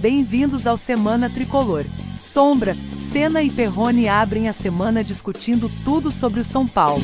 Bem-vindos ao Semana Tricolor. Sombra, Senna e Perrone abrem a semana discutindo tudo sobre o São Paulo.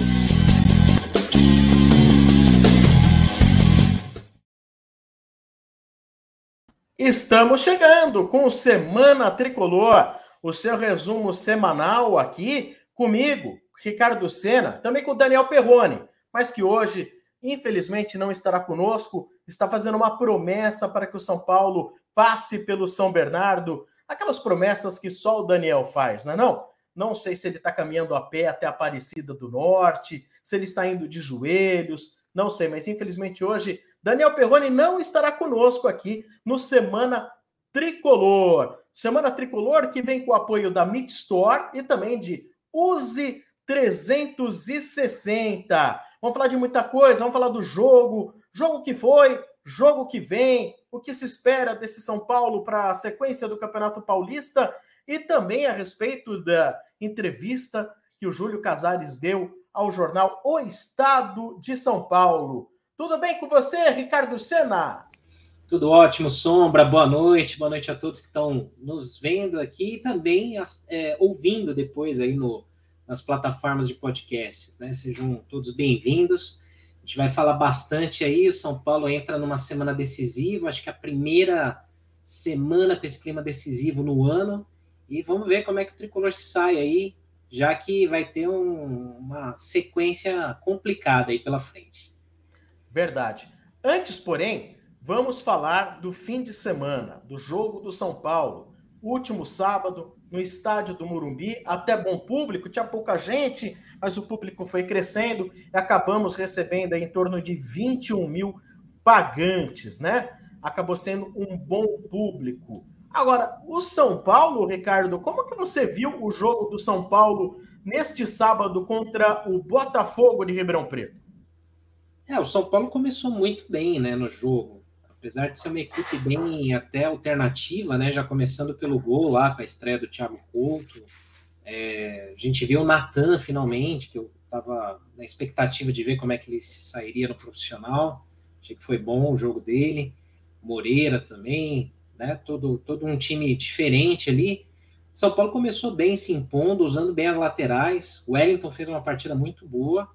Estamos chegando com o Semana Tricolor, o seu resumo semanal aqui comigo, Ricardo Senna, também com Daniel Perrone, mas que hoje, infelizmente, não estará conosco, está fazendo uma promessa para que o São Paulo passe pelo São Bernardo, aquelas promessas que só o Daniel faz, não é não? Não sei se ele está caminhando a pé até a Aparecida do Norte, se ele está indo de joelhos, não sei, mas infelizmente hoje Daniel Perrone não estará conosco aqui no Semana Tricolor. Semana Tricolor que vem com o apoio da Meet Store e também de Use 360. Vamos falar de muita coisa, vamos falar do jogo, jogo que foi, jogo que vem, o que se espera desse São Paulo para a sequência do Campeonato Paulista e também a respeito da entrevista que o Júlio Casares deu ao jornal O Estado de São Paulo. Tudo bem com você, Ricardo Sena? Tudo ótimo, Sombra. Boa noite, boa noite a todos que estão nos vendo aqui e também é, ouvindo depois aí no, nas plataformas de podcasts, né? Sejam todos bem-vindos. A gente vai falar bastante aí. O São Paulo entra numa semana decisiva, acho que a primeira semana com esse clima decisivo no ano. E vamos ver como é que o tricolor sai aí, já que vai ter um, uma sequência complicada aí pela frente. Verdade. Antes, porém, vamos falar do fim de semana, do jogo do São Paulo. Último sábado, no estádio do Murumbi, até bom público, tinha pouca gente, mas o público foi crescendo e acabamos recebendo em torno de 21 mil pagantes, né? Acabou sendo um bom público. Agora, o São Paulo, Ricardo, como que você viu o jogo do São Paulo neste sábado contra o Botafogo de Ribeirão Preto? É, o São Paulo começou muito bem, né, no jogo. Apesar de ser uma equipe bem até alternativa, né, já começando pelo gol lá com a estreia do Thiago Couto. É, a gente viu o Natan finalmente, que eu estava na expectativa de ver como é que ele se sairia no profissional. Achei que foi bom o jogo dele. Moreira também, né? Todo, todo um time diferente ali. São Paulo começou bem se impondo, usando bem as laterais. O Wellington fez uma partida muito boa.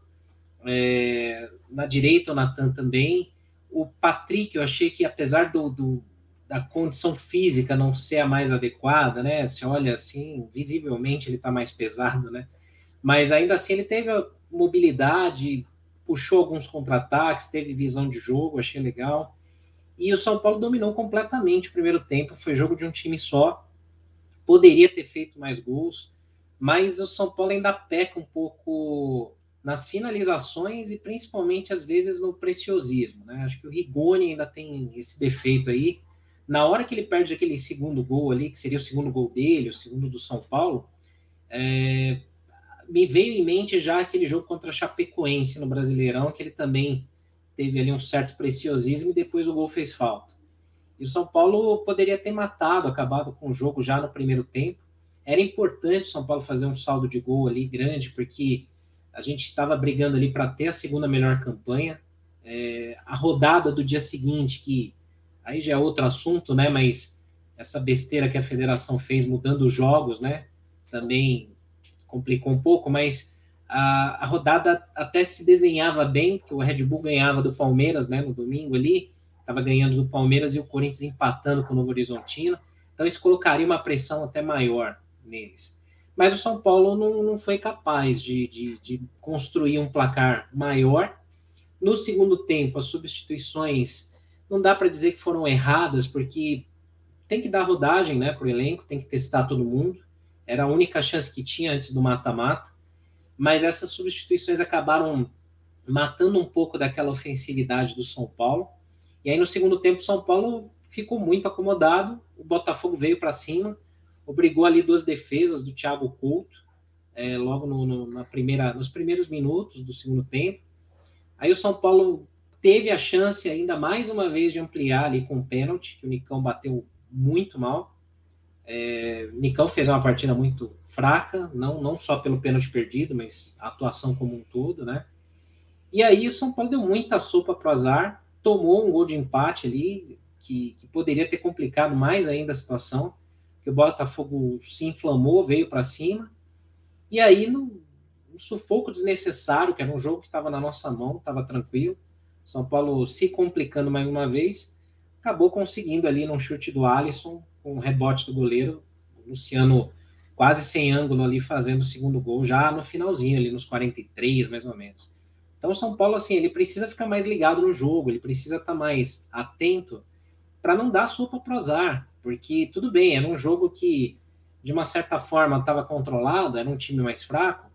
É, na direita, o Natan também. O Patrick, eu achei que apesar do, do, da condição física não ser a mais adequada, né? Você olha assim, visivelmente ele está mais pesado, né? Mas ainda assim ele teve mobilidade, puxou alguns contra-ataques, teve visão de jogo, achei legal. E o São Paulo dominou completamente o primeiro tempo, foi jogo de um time só. Poderia ter feito mais gols, mas o São Paulo ainda peca um pouco nas finalizações e principalmente às vezes no preciosismo. Né? Acho que o Rigoni ainda tem esse defeito aí. Na hora que ele perde aquele segundo gol ali, que seria o segundo gol dele, o segundo do São Paulo, é, me veio em mente já aquele jogo contra a Chapecoense no Brasileirão, que ele também teve ali um certo preciosismo e depois o gol fez falta. E o São Paulo poderia ter matado, acabado com o jogo já no primeiro tempo. Era importante o São Paulo fazer um saldo de gol ali grande, porque a gente estava brigando ali para ter a segunda melhor campanha. É, a rodada do dia seguinte, que aí já é outro assunto, né? Mas essa besteira que a federação fez mudando os jogos, né? Também complicou um pouco, mas a, a rodada até se desenhava bem, porque o Red Bull ganhava do Palmeiras, né? No domingo ali, estava ganhando do Palmeiras e o Corinthians empatando com o Novo Horizontino. Então isso colocaria uma pressão até maior neles mas o São Paulo não, não foi capaz de, de, de, construir um placar maior. No segundo tempo, as substituições não dá para dizer que foram erradas, porque tem que dar rodagem né, para o elenco, tem que testar todo mundo. Era a única chance que tinha antes do mata-mata. Mas essas substituições acabaram matando um pouco daquela ofensividade do São Paulo. E aí, no segundo tempo, o São Paulo ficou muito acomodado. O Botafogo veio para cima obrigou ali duas defesas do Thiago Couto, é, logo no, no, na primeira, nos primeiros minutos do segundo tempo. Aí o São Paulo teve a chance ainda mais uma vez de ampliar ali com o pênalti, que o Nicão bateu muito mal. É, Nicão fez uma partida muito fraca, não, não só pelo pênalti perdido, mas a atuação como um todo, né? E aí o São Paulo deu muita sopa para o azar, tomou um gol de empate ali, que, que poderia ter complicado mais ainda a situação, que o Botafogo se inflamou, veio para cima, e aí no, um sufoco desnecessário, que era um jogo que estava na nossa mão, estava tranquilo, São Paulo se complicando mais uma vez, acabou conseguindo ali num chute do Alisson, com um rebote do goleiro, o Luciano quase sem ângulo ali fazendo o segundo gol, já no finalzinho, ali nos 43 mais ou menos. Então, o São Paulo, assim, ele precisa ficar mais ligado no jogo, ele precisa estar tá mais atento para não dar sopa pro azar, porque tudo bem, era um jogo que, de uma certa forma, estava controlado, era um time mais fraco,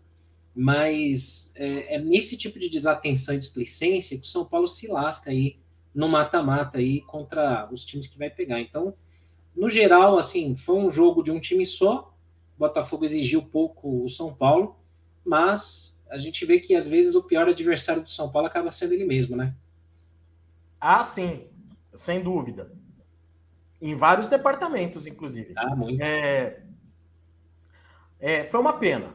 mas é, é, nesse tipo de desatenção e displicência que o São Paulo se lasca aí no mata-mata aí contra os times que vai pegar. Então, no geral, assim, foi um jogo de um time só, o Botafogo exigiu pouco o São Paulo, mas a gente vê que às vezes o pior adversário do São Paulo acaba sendo ele mesmo, né? Ah, sim, sem dúvida. Em vários departamentos, inclusive. Ah, muito. É, é, foi uma pena.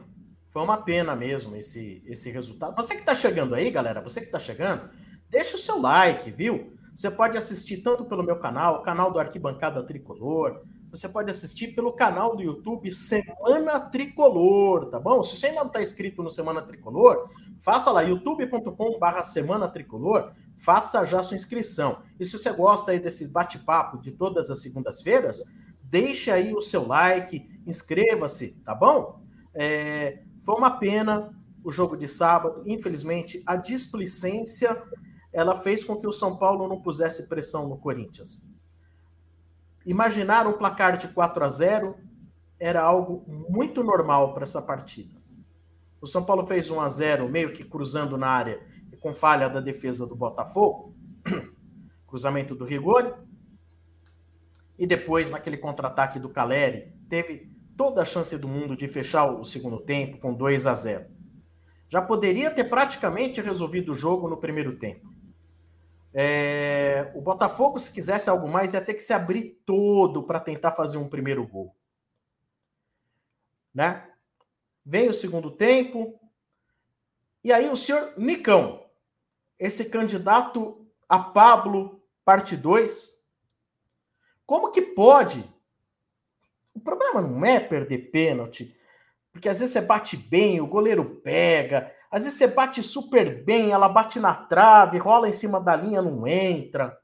Foi uma pena mesmo esse, esse resultado. Você que está chegando aí, galera, você que está chegando, deixa o seu like, viu? Você pode assistir tanto pelo meu canal, canal do Arquibancada Tricolor, você pode assistir pelo canal do YouTube Semana Tricolor, tá bom? Se você ainda não está inscrito no Semana Tricolor, faça lá youtube.com/barra Semana Tricolor, faça já sua inscrição. E se você gosta aí desse bate-papo de todas as segundas-feiras, deixe aí o seu like, inscreva-se, tá bom? É, foi uma pena o jogo de sábado, infelizmente, a displicência ela fez com que o São Paulo não pusesse pressão no Corinthians. Imaginar um placar de 4 a 0 era algo muito normal para essa partida. O São Paulo fez 1 a 0 meio que cruzando na área com falha da defesa do Botafogo, cruzamento do Rigoni, e depois naquele contra-ataque do Caleri, teve toda a chance do mundo de fechar o segundo tempo com 2 a 0. Já poderia ter praticamente resolvido o jogo no primeiro tempo. É, o Botafogo, se quisesse algo mais, ia ter que se abrir todo para tentar fazer um primeiro gol. Né? Vem o segundo tempo. E aí o senhor Nicão, esse candidato a Pablo, parte 2, como que pode? O problema não é perder pênalti, porque às vezes você bate bem, o goleiro pega, às vezes você bate super bem, ela bate na trave, rola em cima da linha, não entra.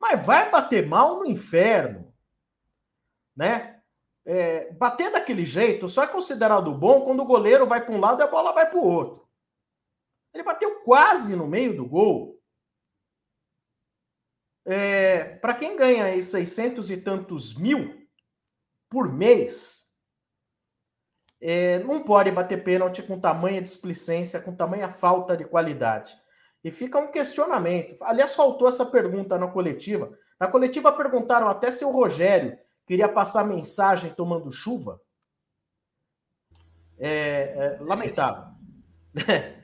Mas vai bater mal no inferno. Né? É, bater daquele jeito só é considerado bom quando o goleiro vai para um lado e a bola vai para o outro. Ele bateu quase no meio do gol. É, para quem ganha aí 600 e tantos mil por mês, é, não pode bater pênalti com tamanha displicência, com tamanha falta de qualidade. E fica um questionamento. Aliás, faltou essa pergunta na coletiva. Na coletiva perguntaram até se o Rogério queria passar mensagem tomando chuva. É, é lamentável.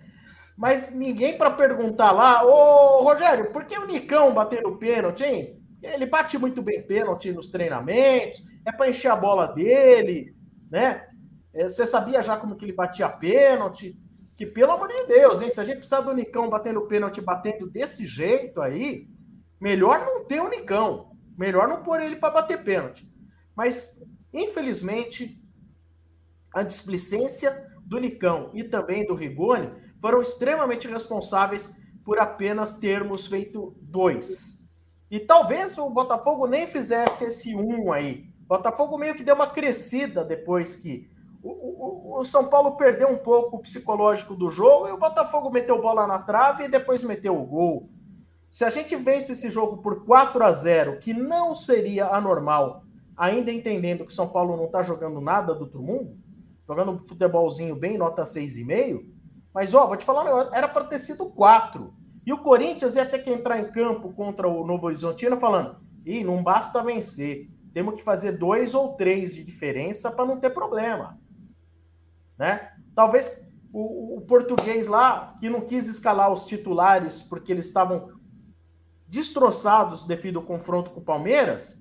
Mas ninguém para perguntar lá, ô Rogério, por que o Nicão batendo pênalti, hein? Ele bate muito bem pênalti nos treinamentos, é para encher a bola dele, né? É, você sabia já como que ele batia pênalti? Que, pelo amor de Deus, hein? Se a gente precisar do Nicão batendo pênalti, batendo desse jeito aí, melhor não ter o Nicão. Melhor não pôr ele para bater pênalti. Mas, infelizmente, a displicência do Nicão e também do Rigoni foram extremamente responsáveis por apenas termos feito dois. E talvez o Botafogo nem fizesse esse um aí. O Botafogo meio que deu uma crescida depois que o, o, São Paulo perdeu um pouco o psicológico do jogo e o Botafogo meteu bola na trave e depois meteu o gol. Se a gente vence esse jogo por 4 a 0 que não seria anormal, ainda entendendo que São Paulo não está jogando nada do outro mundo, jogando futebolzinho bem nota 6,5, mas ó, vou te falar, era para ter sido 4. E o Corinthians ia ter que entrar em campo contra o Novo Horizontino falando: ih, não basta vencer, temos que fazer dois ou três de diferença para não ter problema né? Talvez o, o, português lá, que não quis escalar os titulares porque eles estavam destroçados devido ao confronto com o Palmeiras,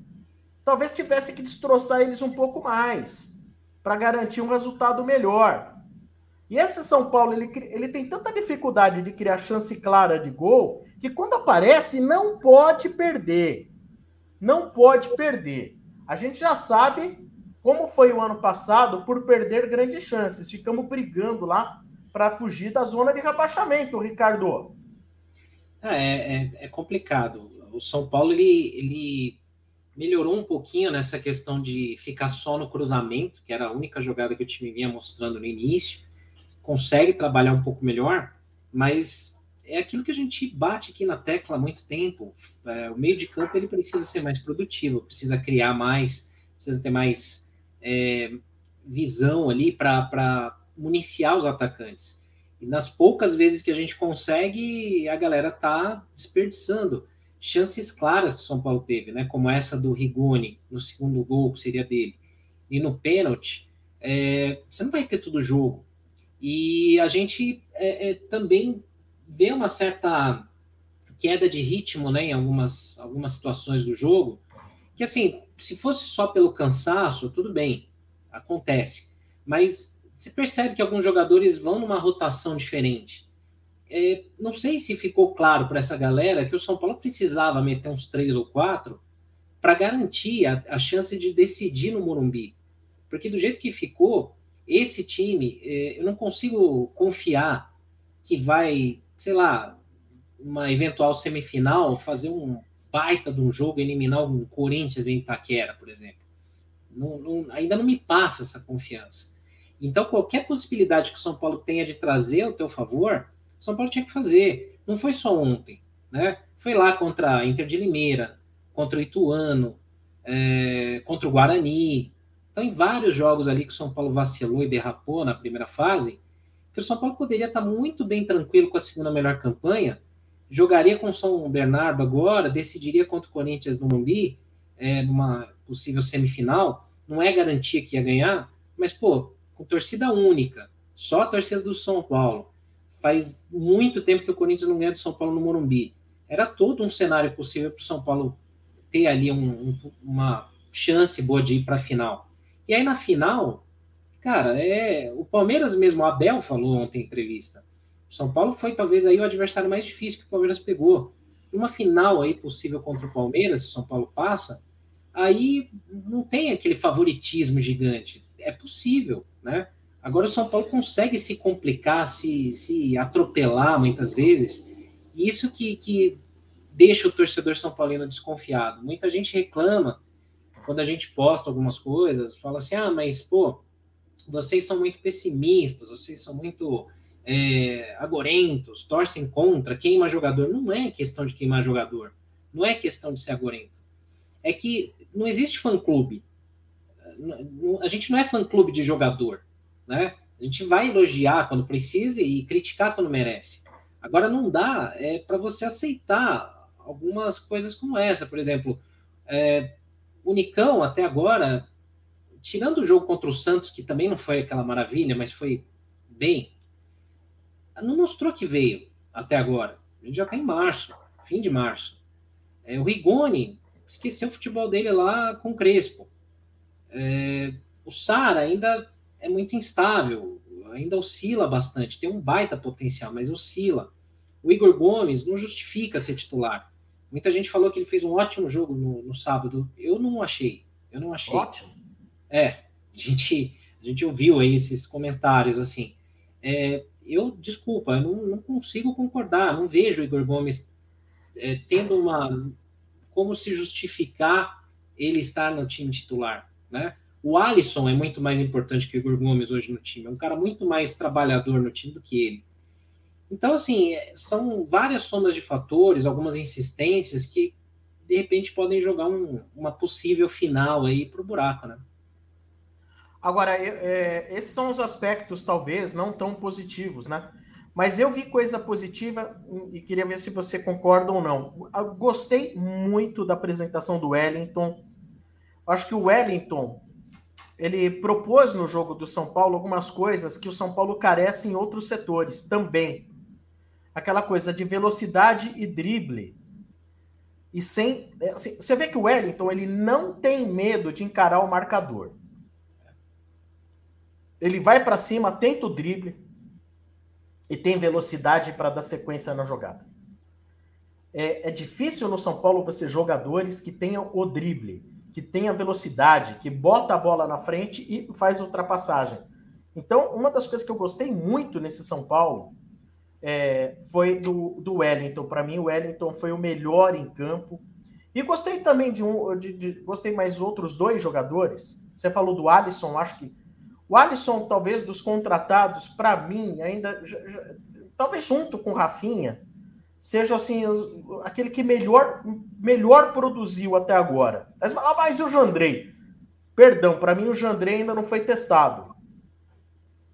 talvez tivesse que destroçar eles um pouco mais para garantir um resultado melhor. E esse São Paulo, ele, ele tem tanta dificuldade de criar chance clara de gol que quando aparece não pode perder. não pode perder. A gente já sabe como foi o ano passado por perder grandes chances. Ficamos brigando lá para fugir da zona de rebaixamento, Ricardo. Ah, é, é, é, complicado. O São Paulo ele, ele melhorou um pouquinho nessa questão de ficar só no cruzamento, que era a única jogada que o time vinha mostrando no início. Consegue trabalhar um pouco melhor, mas é aquilo que a gente bate aqui na tecla há muito tempo. É, o meio de campo ele precisa ser mais produtivo, precisa criar mais, precisa ter mais é, visão ali para municiar os atacantes. E nas poucas vezes que a gente consegue, a galera tá desperdiçando chances claras que o São Paulo teve, né? Como essa do Rigoni no segundo gol, que seria dele, e no pênalti, é, você não vai ter todo jogo. E a gente é, é, também vê uma certa queda de ritmo, né? Em algumas, algumas situações do jogo, que assim, se fosse só pelo cansaço, tudo bem, acontece. Mas se percebe que alguns jogadores vão numa rotação diferente é, não sei se ficou claro para essa galera que o São Paulo precisava meter uns três ou quatro para garantir a, a, chance de decidir no Morumbi. Porque do jeito que ficou, esse time, é, eu não consigo confiar que vai, sei lá, uma eventual semifinal, fazer um baita de um jogo, eliminar um Corinthians em Itaquera, por exemplo. Não, não, ainda não me passa essa confiança. Então, qualquer possibilidade que o São Paulo tenha de trazer ao teu favor, são Paulo tinha que fazer. Não foi só ontem, né? Foi lá contra a Inter de Limeira, contra o Ituano, é, contra o Guarani. Então, em vários jogos ali que o São Paulo vacilou e derrapou na primeira fase, que o São Paulo poderia estar muito bem tranquilo com a segunda melhor campanha, jogaria com o São Bernardo agora, decidiria contra o Corinthians no Morumbi, é, numa possível semifinal, não é garantia que ia ganhar, mas, pô, com torcida única, só a torcida do São Paulo, faz muito tempo que o Corinthians não ganha do São Paulo no Morumbi. Era todo um cenário possível para o São Paulo ter ali um, um, uma chance boa de ir para a final. E aí na final, cara, é o Palmeiras mesmo, o Abel falou ontem em entrevista. O São Paulo foi talvez aí o adversário mais difícil que o Palmeiras pegou. Numa final aí possível contra o Palmeiras, se o São Paulo passa, aí não tem aquele favoritismo gigante. É possível, né? Agora o São Paulo consegue se complicar, se, se atropelar muitas vezes. Isso que, que deixa o torcedor São Paulino desconfiado. Muita gente reclama quando a gente posta algumas coisas, fala assim: ah, mas pô, vocês são muito pessimistas, vocês são muito é, agorentos, torcem contra, queima jogador. Não é questão de queimar jogador, não é questão de ser agorento. É que não existe fã-clube. A gente não é fã-clube de jogador né? A gente vai elogiar quando precisa e criticar quando merece. Agora não dá é para você aceitar algumas coisas como essa, por exemplo, é, o Nicão até agora, tirando o jogo contra o Santos, que também não foi aquela maravilha, mas foi bem, não mostrou que veio até agora. A gente já está em março, fim de março. É, o Rigoni esqueceu o futebol dele lá com o Crespo. É, o Sara ainda é muito instável, ainda oscila bastante, tem um baita potencial, mas oscila. O Igor Gomes não justifica ser titular. Muita gente falou que ele fez um ótimo jogo no, no sábado. Eu não achei. Eu não achei. Ótimo. É, a gente, a gente ouviu aí esses comentários assim. É, eu, desculpa, eu não, não, consigo concordar. Não vejo o Igor Gomes é, tendo uma. Como se justificar ele estar no time titular, né? O Alisson é muito mais importante que o Igor Gomes hoje no time. É um cara muito mais trabalhador no time do que ele. Então, assim, é, são várias somas de fatores, algumas insistências que, de repente, podem jogar um, uma possível final aí para o buraco, né? Agora, é, esses são os aspectos, talvez, não tão positivos, né? Mas eu vi coisa positiva e queria ver se você concorda ou não. Eu gostei muito da apresentação do Wellington. Acho que o Wellington ele propôs no jogo do São Paulo algumas coisas que o São Paulo carece em outros setores também. Aquela coisa de velocidade e drible. E sem. É, assim, você vê que o Wellington ele não tem medo de encarar o marcador. Ele vai para cima, tenta o drible e tem velocidade para dar sequência na jogada. É, é difícil no São Paulo você jogadores que tenham o drible, que tenha velocidade, que bota a bola na frente e faz ultrapassagem. Então, uma das coisas que eu gostei muito nesse São Paulo é, foi do, do Wellington. Para mim, o Wellington foi o melhor em campo. E gostei também de um. De, de, gostei mais outros dois jogadores. Você falou do Alisson, acho que. O Alisson, talvez, dos contratados, para mim, ainda. Já, já, talvez junto com o Rafinha, seja assim, aquele que melhor, melhor produziu até agora. Mas, ah, mas o Jandrei? Perdão, para mim o Jandrei ainda não foi testado.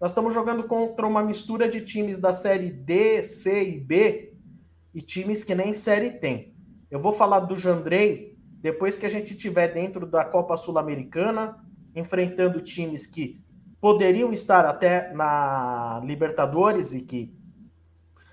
Nós estamos jogando contra uma mistura de times da série D, C e B e times que nem série tem. Eu vou falar do Jandrei depois que a gente tiver dentro da Copa Sul-Americana, enfrentando times que poderiam estar até na Libertadores e que,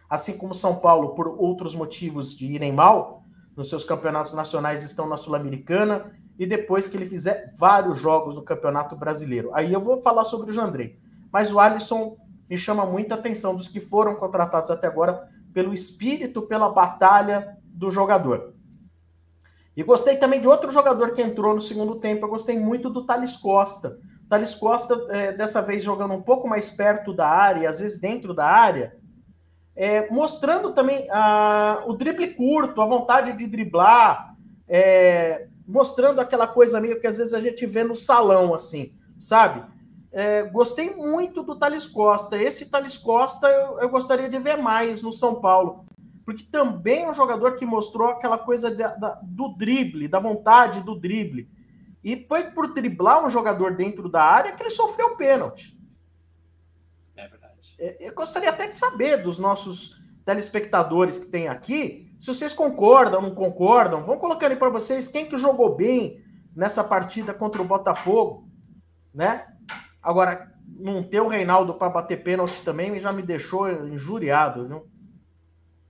assim como São Paulo, por outros motivos de irem mal, nos seus campeonatos nacionais estão na Sul-Americana, e depois que ele fizer vários jogos no Campeonato Brasileiro. Aí eu vou falar sobre o Jandrei. Mas o Alisson me chama muita atenção dos que foram contratados até agora pelo espírito, pela batalha do jogador. E gostei também de outro jogador que entrou no segundo tempo. Eu gostei muito do Thales Costa. Thales Costa, é, dessa vez jogando um pouco mais perto da área, às vezes dentro da área, é, mostrando também a, o drible curto, a vontade de driblar, é, mostrando aquela coisa meio que às vezes a gente vê no salão, assim, sabe? É, gostei muito do Thales Costa. Esse Thales Costa eu, eu, gostaria de ver mais no São Paulo, porque também é um jogador que mostrou aquela coisa da, da, do drible, da vontade do drible. E foi por driblar um jogador dentro da área que ele sofreu o pênalti. É verdade. É, eu gostaria até de saber dos nossos telespectadores que tem aqui, se vocês concordam, não concordam. Vão colocando aí para vocês quem que jogou bem nessa partida contra o Botafogo, né? Agora, não ter o Reinaldo para bater pênalti também já me deixou injuriado, viu?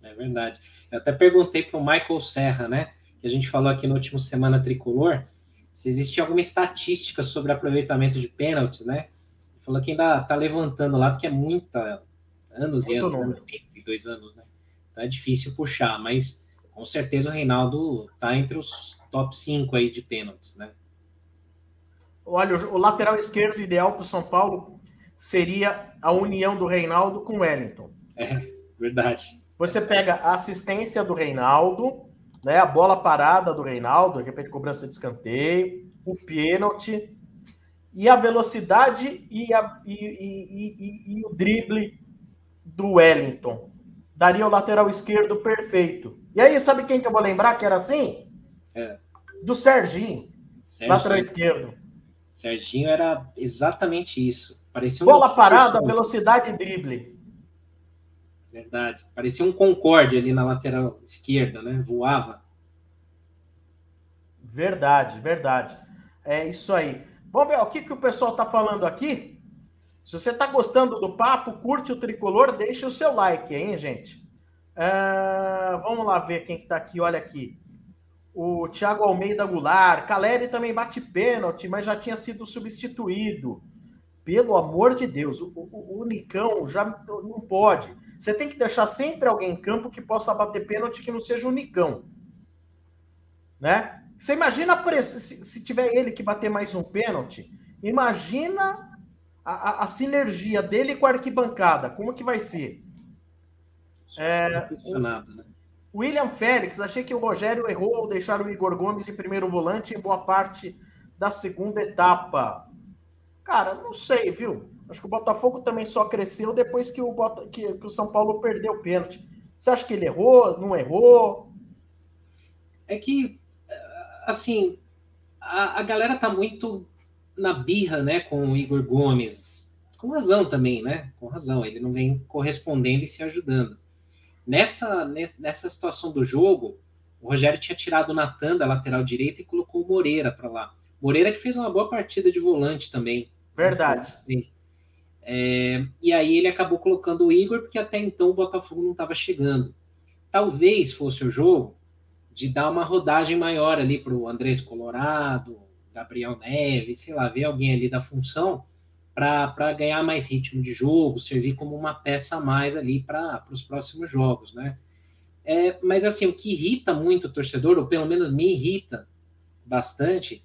É verdade. Eu até perguntei para o Michael Serra, né? Que a gente falou aqui no último Semana Tricolor, se existia alguma estatística sobre aproveitamento de pênaltis, né? Ele falou que ainda está levantando lá, porque é muita anos Muito e anos, né? e dois anos, né? É difícil puxar, mas com certeza o Reinaldo está entre os top 5 aí de pênaltis, né? Olha, o lateral esquerdo ideal para o São Paulo seria a união do Reinaldo com o Wellington. É, verdade. Você pega a assistência do Reinaldo, né, a bola parada do Reinaldo, de repente cobrança de escanteio, o pênalti, e a velocidade e, a, e, e, e, o drible do Wellington. Daria o lateral esquerdo perfeito. E aí, sabe quem que eu vou lembrar que era assim? É. Do Serginho, Serginho. lateral esquerdo. Serginho era exatamente isso. Parecia um Bola parada, velocidade e drible. Verdade. Parecia um Concorde ali na lateral esquerda, né? Voava. Verdade, verdade. É isso aí. Vamos ver o que, que o pessoal está falando aqui. Se você está gostando do papo, curte o tricolor, deixa o seu like, hein, gente? Uh, vamos lá ver quem está que tá aqui. Olha aqui o Thiago Almeida Goulart, Caleri também bate pênalti, mas já tinha sido substituído. Pelo amor de Deus, o, o, o Nicão já não pode. Você tem que deixar sempre alguém em campo que possa bater pênalti que não seja o Nicão. Né? Você imagina se, se tiver ele que bater mais um pênalti, imagina a, a, a sinergia dele com a arquibancada, como que vai ser? É, o, né? William Félix, achei que o Rogério errou ao deixar o Igor Gomes em primeiro volante em boa parte da segunda etapa. Cara, não sei, viu? Acho que o Botafogo também só cresceu depois que o, que, que o São Paulo perdeu o pênalti. Você acha que ele errou? Não errou? É que, assim, a, a galera tá muito na birra, né, com o Igor Gomes. Com razão também, né? Com razão. Ele não vem correspondendo e se ajudando. Nessa, nessa situação do jogo, o Rogério tinha tirado o Natan da lateral direita e colocou o Moreira para lá. Moreira que fez uma boa partida de volante também. Verdade. É, e aí ele acabou colocando o Igor, porque até então o Botafogo não estava chegando. Talvez fosse o jogo de dar uma rodagem maior ali para o Andrés Colorado, Gabriel Neves, sei lá, ver alguém ali da função para ganhar mais ritmo de jogo, servir como uma peça a mais ali para os próximos jogos, né? É, mas assim, o que irrita muito o torcedor, ou pelo menos me irrita bastante,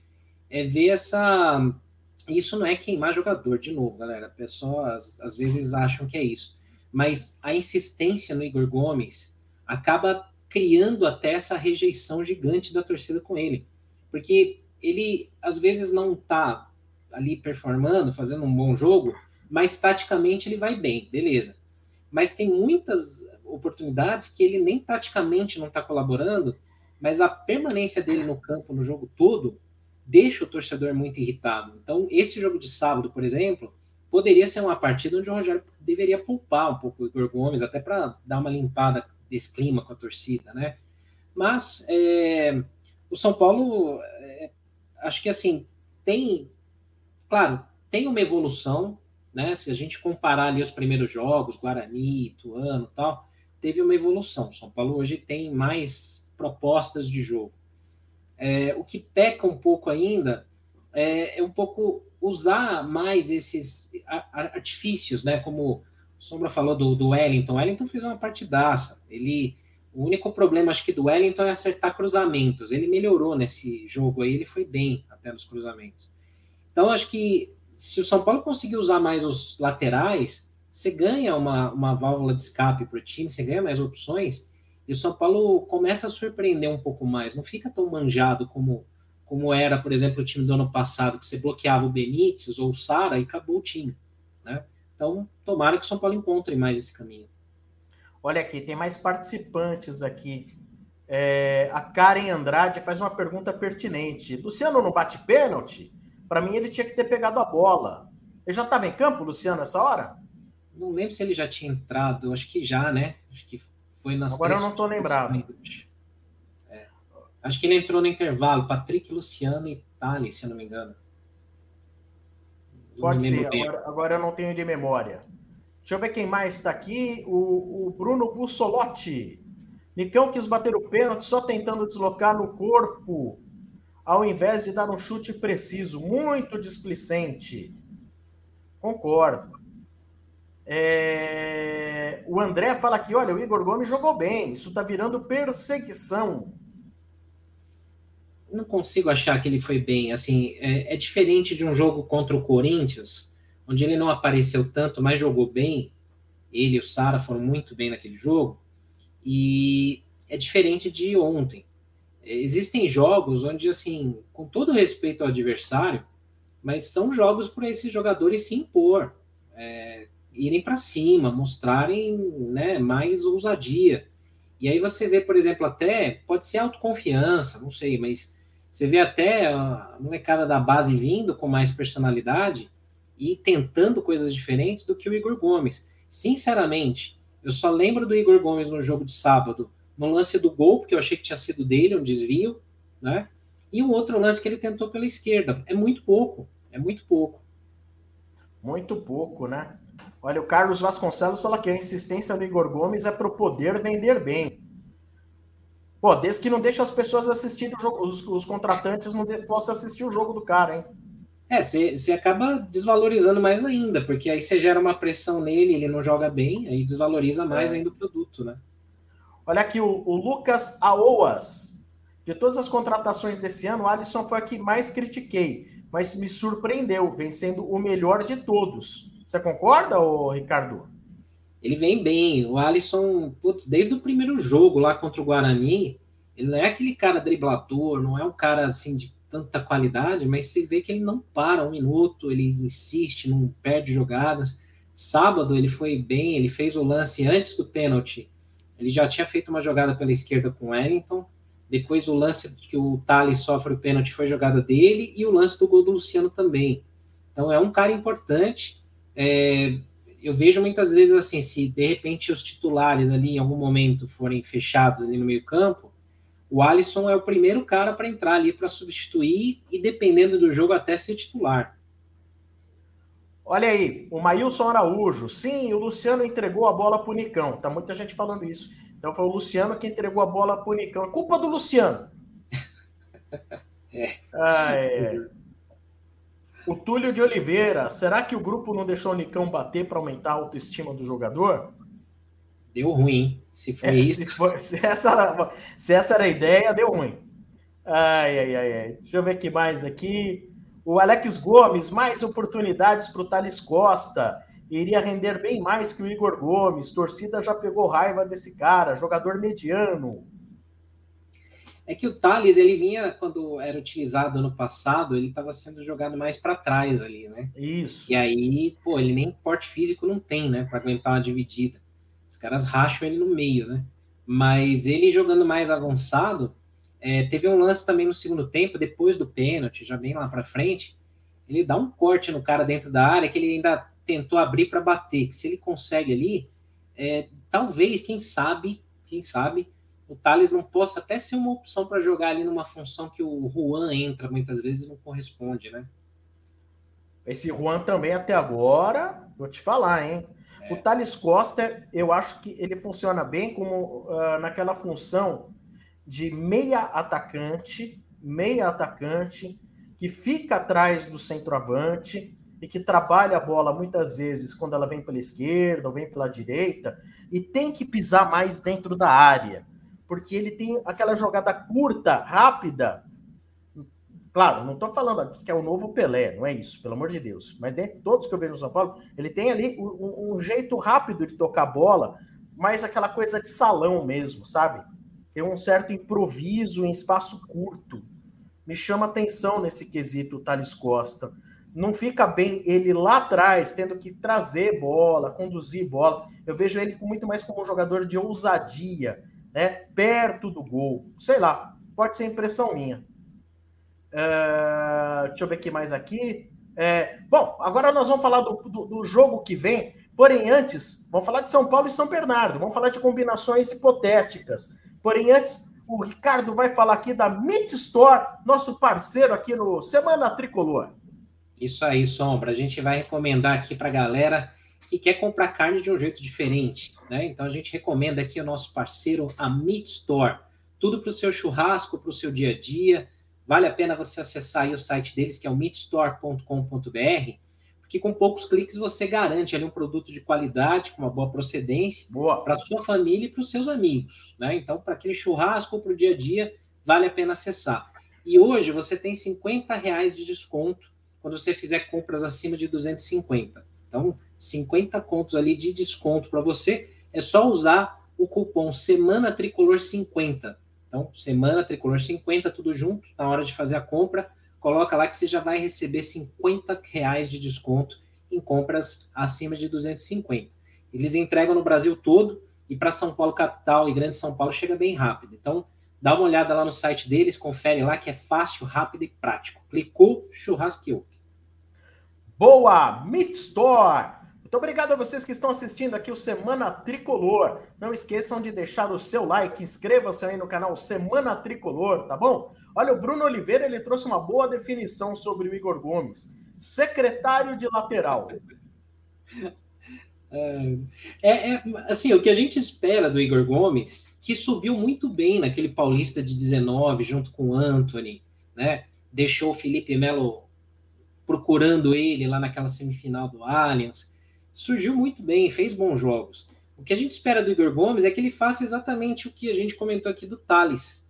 é ver essa. Isso não é queimar jogador, de novo, galera. Pessoas às vezes acham que é isso. Mas a insistência no Igor Gomes acaba criando até essa rejeição gigante da torcida com ele. Porque ele às vezes não tá ali performando, fazendo um bom jogo, mas taticamente ele vai bem, beleza. Mas tem muitas oportunidades que ele nem taticamente não está colaborando, mas a permanência dele no campo no jogo todo deixa o torcedor muito irritado. Então, esse jogo de sábado, por exemplo, poderia ser uma partida onde o Rogério deveria poupar um pouco o Igor Gomes, até para dar uma limpada desse clima com a torcida, né? Mas é, o São Paulo, é, acho que assim, tem, claro, tem uma evolução, né? Se a gente comparar ali os primeiros jogos, Guarani, Ituano tal, teve uma evolução. São Paulo hoje tem mais propostas de jogo. É, o que peca um pouco ainda é, é, um pouco usar mais esses artifícios, né? Como Sombra falou do, do Wellington. O Wellington fez uma partidaça. Ele, o único problema, acho que do Wellington é acertar cruzamentos. Ele melhorou nesse jogo aí, ele foi bem até nos cruzamentos. Então, acho que se o São Paulo conseguir usar mais os laterais, você ganha uma, uma válvula de escape para o time, você ganha mais opções, e o São Paulo começa a surpreender um pouco mais, não fica tão manjado como, como era, por exemplo, o time do ano passado, que você bloqueava o Benítez ou o Sara e acabou o time. Né? Então, tomara que o São Paulo encontre mais esse caminho. Olha aqui, tem mais participantes aqui. É, a Karen Andrade faz uma pergunta pertinente. Luciano não bate pênalti? Para mim, ele tinha que ter pegado a bola. Ele já estava em campo, Luciano, nessa hora? Não lembro se ele já tinha entrado, acho que já, né? Acho que foi nas Agora eu não estou lembrado. É. Acho que ele entrou no intervalo, Patrick, Luciano e Thales, se eu não me engano. Pode ser, agora, agora, eu não tenho de memória. Deixa eu ver quem mais está aqui. O, o Bruno Bussolotti. Nicão quis bater o pênalti só tentando deslocar no corpo, ao invés de dar um chute preciso. Muito displicente. Concordo. É... O André fala aqui: olha, o Igor Gomes jogou bem, isso está virando perseguição. Não consigo achar que ele foi bem. Assim, é, é, diferente de um jogo contra o Corinthians, onde ele não apareceu tanto, mas jogou bem. Ele e o Sara foram muito bem naquele jogo. E é diferente de ontem. Existem jogos onde, assim, com todo respeito ao adversário, mas são jogos para esses jogadores se impor. É, irem para cima, mostrarem né, mais ousadia. E aí você vê, por exemplo, até, pode ser autoconfiança, não sei, mas você vê até a molecada da base vindo com mais personalidade e tentando coisas diferentes do que o Igor Gomes. Sinceramente, eu só lembro do Igor Gomes no jogo de sábado, no lance do gol, porque eu achei que tinha sido dele, um desvio, né? E um outro lance que ele tentou pela esquerda. É muito pouco, é muito pouco. Muito pouco, né? Olha, o Carlos Vasconcelos fala que a insistência do Igor Gomes é para o poder vender bem. Pô, desde que não deixa as pessoas assistirem o jogo, os, os contratantes não possam assistir o jogo do cara, hein? É, você acaba desvalorizando mais ainda, porque aí você gera uma pressão nele, ele não joga bem, aí desvaloriza mais é. ainda o produto, né? Olha aqui, o, o Lucas Aoas. De todas as contratações desse ano, o Alisson foi a que mais critiquei, mas me surpreendeu, vencendo o melhor de todos. Você concorda, ô, Ricardo? Ele vem bem. O Alisson, putz, desde o primeiro jogo lá contra o Guarani, ele não é aquele cara driblador, não é um cara assim de tanta qualidade, mas você vê que ele não para um minuto, ele insiste, não perde jogadas. Sábado ele foi bem, ele fez o lance antes do pênalti. Ele já tinha feito uma jogada pela esquerda com o Wellington. Depois o lance que o Thales sofre o pênalti foi jogada dele e o lance do gol do Luciano também. Então é um cara importante. É, eu vejo muitas vezes assim, se de repente os titulares ali em algum momento forem fechados ali no meio campo, o Alisson é o primeiro cara para entrar ali para substituir e dependendo do jogo até ser titular. Olha aí, o Maílson Araújo. Sim, o Luciano entregou a bola para o Nicão. Tá muita gente falando isso. Então foi o Luciano que entregou a bola para o Nicão. Culpa do Luciano. é. Ah, é. O Túlio de Oliveira, será que o grupo não deixou o Nicão bater para aumentar a autoestima do jogador? Deu ruim. Se foi é, isso. Se, for, se, essa, se essa era a ideia, deu ruim. Ai, ai, ai, ai. Deixa eu ver aqui mais aqui. O Alex Gomes, mais oportunidades para o Thales Costa. Iria render bem mais que o Igor Gomes. Torcida já pegou raiva desse cara, jogador mediano. É que o Thales, ele vinha, quando era utilizado ano passado, ele estava sendo jogado mais para trás ali, né? Isso. E aí, pô, ele nem porte físico não tem, né? Para aguentar uma dividida. Os caras racham ele no meio, né? Mas ele jogando mais avançado, é, teve um lance também no segundo tempo, depois do pênalti, já bem lá para frente. Ele dá um corte no cara dentro da área que ele ainda tentou abrir para bater. Que se ele consegue ali, é, talvez, quem sabe, quem sabe, o Thales não possa até ser uma opção para jogar ali numa função que o Juan entra muitas vezes e não corresponde, né? Esse Juan também até agora, vou te falar, hein? É. O Thales Costa, eu acho que ele funciona bem como uh, naquela função de meia atacante, meia atacante, que fica atrás do centroavante e que trabalha a bola muitas vezes quando ela vem pela esquerda ou vem pela direita e tem que pisar mais dentro da área porque ele tem aquela jogada curta, rápida. Claro, não estou falando aqui que é o novo Pelé, não é isso, pelo amor de Deus. Mas dentro de todos que eu vejo no São Paulo, ele tem ali um, um jeito rápido de tocar bola, mas aquela coisa de salão mesmo, sabe? Tem um certo improviso em espaço curto. Me chama atenção nesse quesito, Thales Costa. Não fica bem ele lá atrás, tendo que trazer bola, conduzir bola. Eu vejo ele muito mais como um jogador de ousadia, né, perto do gol. Sei lá, pode ser impressão minha. Uh, deixa eu ver aqui mais aqui. É, bom, agora nós vamos falar do, do, do, jogo que vem. Porém, antes, vamos falar de São Paulo e São Bernardo. Vamos falar de combinações hipotéticas. Porém, antes, o Ricardo vai falar aqui da Meat Store, nosso parceiro aqui no Semana Tricolor. Isso aí, Sombra. A gente vai recomendar aqui para a galera que quer comprar carne de um jeito diferente. Né? Então a gente recomenda aqui o nosso parceiro, a Meat Store. Tudo para o seu churrasco, para o seu dia a dia. Vale a pena você acessar o site deles, que é o meatstore.com.br, porque com poucos cliques você garante ali um produto de qualidade, com uma boa procedência, para sua família e para os seus amigos. Né? Então, para aquele churrasco ou para o dia a dia, vale a pena acessar. E hoje você tem 50 reais de desconto quando você fizer compras acima de 250. Então, 50 contos ali de desconto para você. É só usar o cupom Semana Tricolor 50. Então, Semana Tricolor 50, tudo junto, na hora de fazer a compra, coloca lá que você já vai receber 50 reais de desconto em compras acima de 250. Eles entregam no Brasil todo e para São Paulo capital e Grande São Paulo chega bem rápido. Então, dá uma olhada lá no site deles, confere lá que é fácil, rápido e prático. Clicou, churrasqueou. Boa! Meat Store! Muito obrigado a vocês que estão assistindo aqui o Semana Tricolor. Não esqueçam de deixar o seu like, inscreva-se aí no canal Semana Tricolor, tá bom? Olha, o Bruno Oliveira ele trouxe uma boa definição sobre o Igor Gomes. Secretário de lateral. É, é, assim, o que a gente espera do Igor Gomes, que subiu muito bem naquele Paulista de 19, junto com o Anthony, né? Deixou o Felipe Melo procurando ele lá naquela semifinal do Allianz surgiu muito bem, fez bons jogos. O que a gente espera do Igor Gomes é que ele faça exatamente o que a gente comentou aqui do Thales.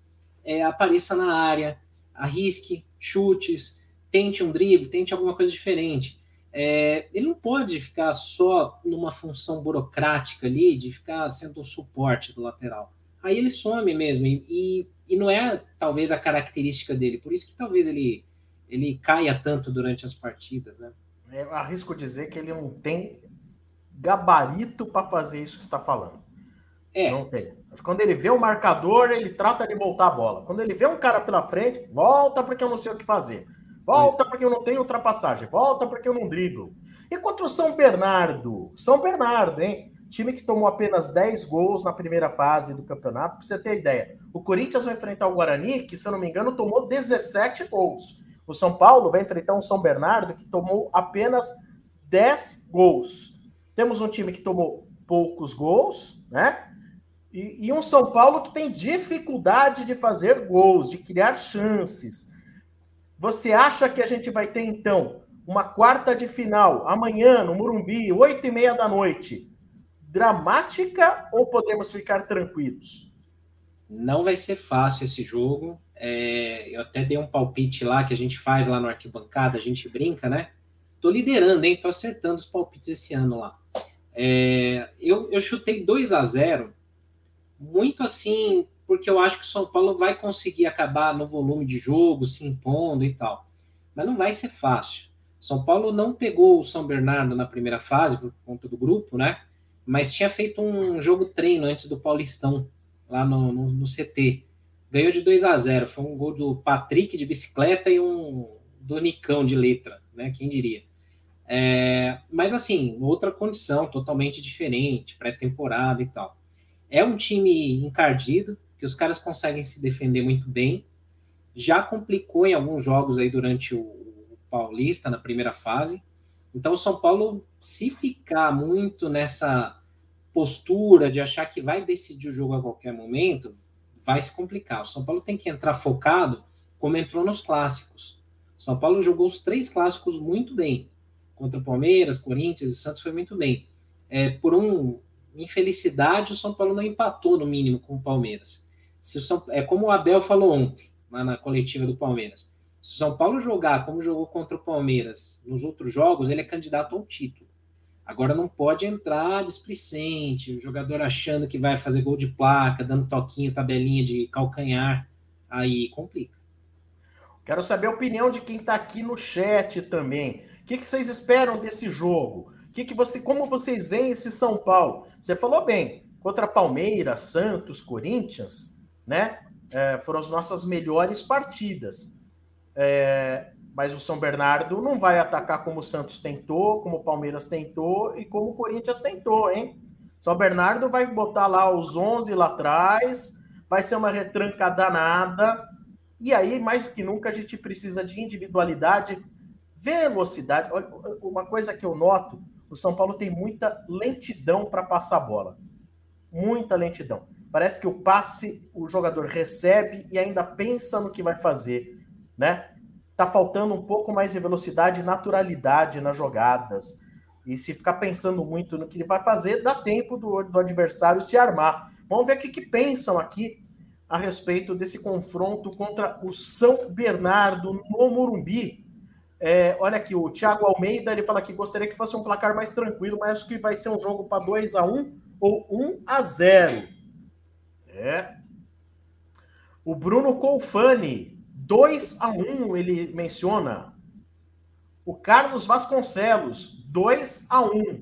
É, apareça na área, arrisque, chutes, tente um drible, tente alguma coisa diferente. É, ele não pode ficar só numa função burocrática ali, de ficar sendo um suporte do lateral. Aí ele some mesmo, e, e, e não é talvez a característica dele, por isso que talvez ele, ele caia tanto durante as partidas, né? Eu arrisco dizer que ele não tem gabarito para fazer isso que está falando. É. Não tem. Quando ele vê o marcador, ele trata de voltar a bola. Quando ele vê um cara pela frente, volta porque eu não sei o que fazer. Volta porque eu não tenho ultrapassagem. Volta porque eu não driblo. E contra o São Bernardo? São Bernardo, hein? Time que tomou apenas 10 gols na primeira fase do campeonato, para você ter ideia. O Corinthians vai enfrentar o Guarani, que, se eu não me engano, tomou 17 gols. O São Paulo vai enfrentar um São Bernardo que tomou apenas 10 gols. Temos um time que tomou poucos gols, né? E, e, um São Paulo que tem dificuldade de fazer gols, de criar chances. Você acha que a gente vai ter, então, uma quarta de final, amanhã, no Murumbi, oito e meia da noite, dramática ou podemos ficar tranquilos? Não vai ser fácil esse jogo. É, eu até dei um palpite lá que a gente faz lá no arquibancada, a gente brinca, né? Tô liderando, hein? Tô acertando os palpites esse ano lá. É, eu, eu chutei 2 a 0 muito assim, porque eu acho que o São Paulo vai conseguir acabar no volume de jogo, se impondo e tal. Mas não vai ser fácil. São Paulo não pegou o São Bernardo na primeira fase, por conta do grupo, né? Mas tinha feito um jogo treino antes do Paulistão, lá no, no, no CT. Ganhou de 2 a 0 Foi um gol do Patrick de bicicleta e um do Nicão de letra, né? Quem diria? É, mas assim, outra condição totalmente diferente, pré-temporada e tal. É um time encardido, que os caras conseguem se defender muito bem. Já complicou em alguns jogos aí durante o, o Paulista, na primeira fase. Então, o São Paulo, se ficar muito nessa postura de achar que vai decidir o jogo a qualquer momento, vai se complicar. O São Paulo tem que entrar focado, como entrou nos clássicos. O São Paulo jogou os três clássicos muito bem. Contra o Palmeiras, Corinthians e Santos foi muito bem. É, por um infelicidade, o São Paulo não empatou, no mínimo, com o Palmeiras. Se o São, é como o Abel falou ontem, lá na coletiva do Palmeiras. Se o São Paulo jogar como jogou contra o Palmeiras nos outros jogos, ele é candidato ao título. Agora não pode entrar displicente, o jogador achando que vai fazer gol de placa, dando toquinho, tabelinha de calcanhar. Aí complica. Quero saber a opinião de quem está aqui no chat também. O que, que vocês esperam desse jogo? Que, que você, como vocês veem esse São Paulo? Você falou bem, contra Palmeiras, Santos, Corinthians, né? É, foram as nossas melhores partidas. É, mas o São Bernardo não vai atacar como o Santos tentou, como o Palmeiras tentou e como o Corinthians tentou, hein? São Bernardo vai botar lá os 11 lá atrás, vai ser uma retranca danada. E aí, mais do que nunca, a gente precisa de individualidade, velocidade. Uma coisa que eu noto o São Paulo tem muita lentidão para passar a bola. Muita lentidão. Parece que o passe o jogador recebe e ainda pensa no que vai fazer, né? Tá faltando um pouco mais de velocidade e naturalidade nas jogadas. E se ficar pensando muito no que ele vai fazer, dá tempo do, do adversário se armar. Vamos ver o que, que pensam aqui a respeito desse confronto contra o São Bernardo no Morumbi. É, olha aqui, o Thiago Almeida ele fala que gostaria que fosse um placar mais tranquilo, mas acho que vai ser um jogo para 2 a 1 ou 1 a 0 É. O Bruno Colfani, 2 a 1 ele menciona. O Carlos Vasconcelos, 2 a 1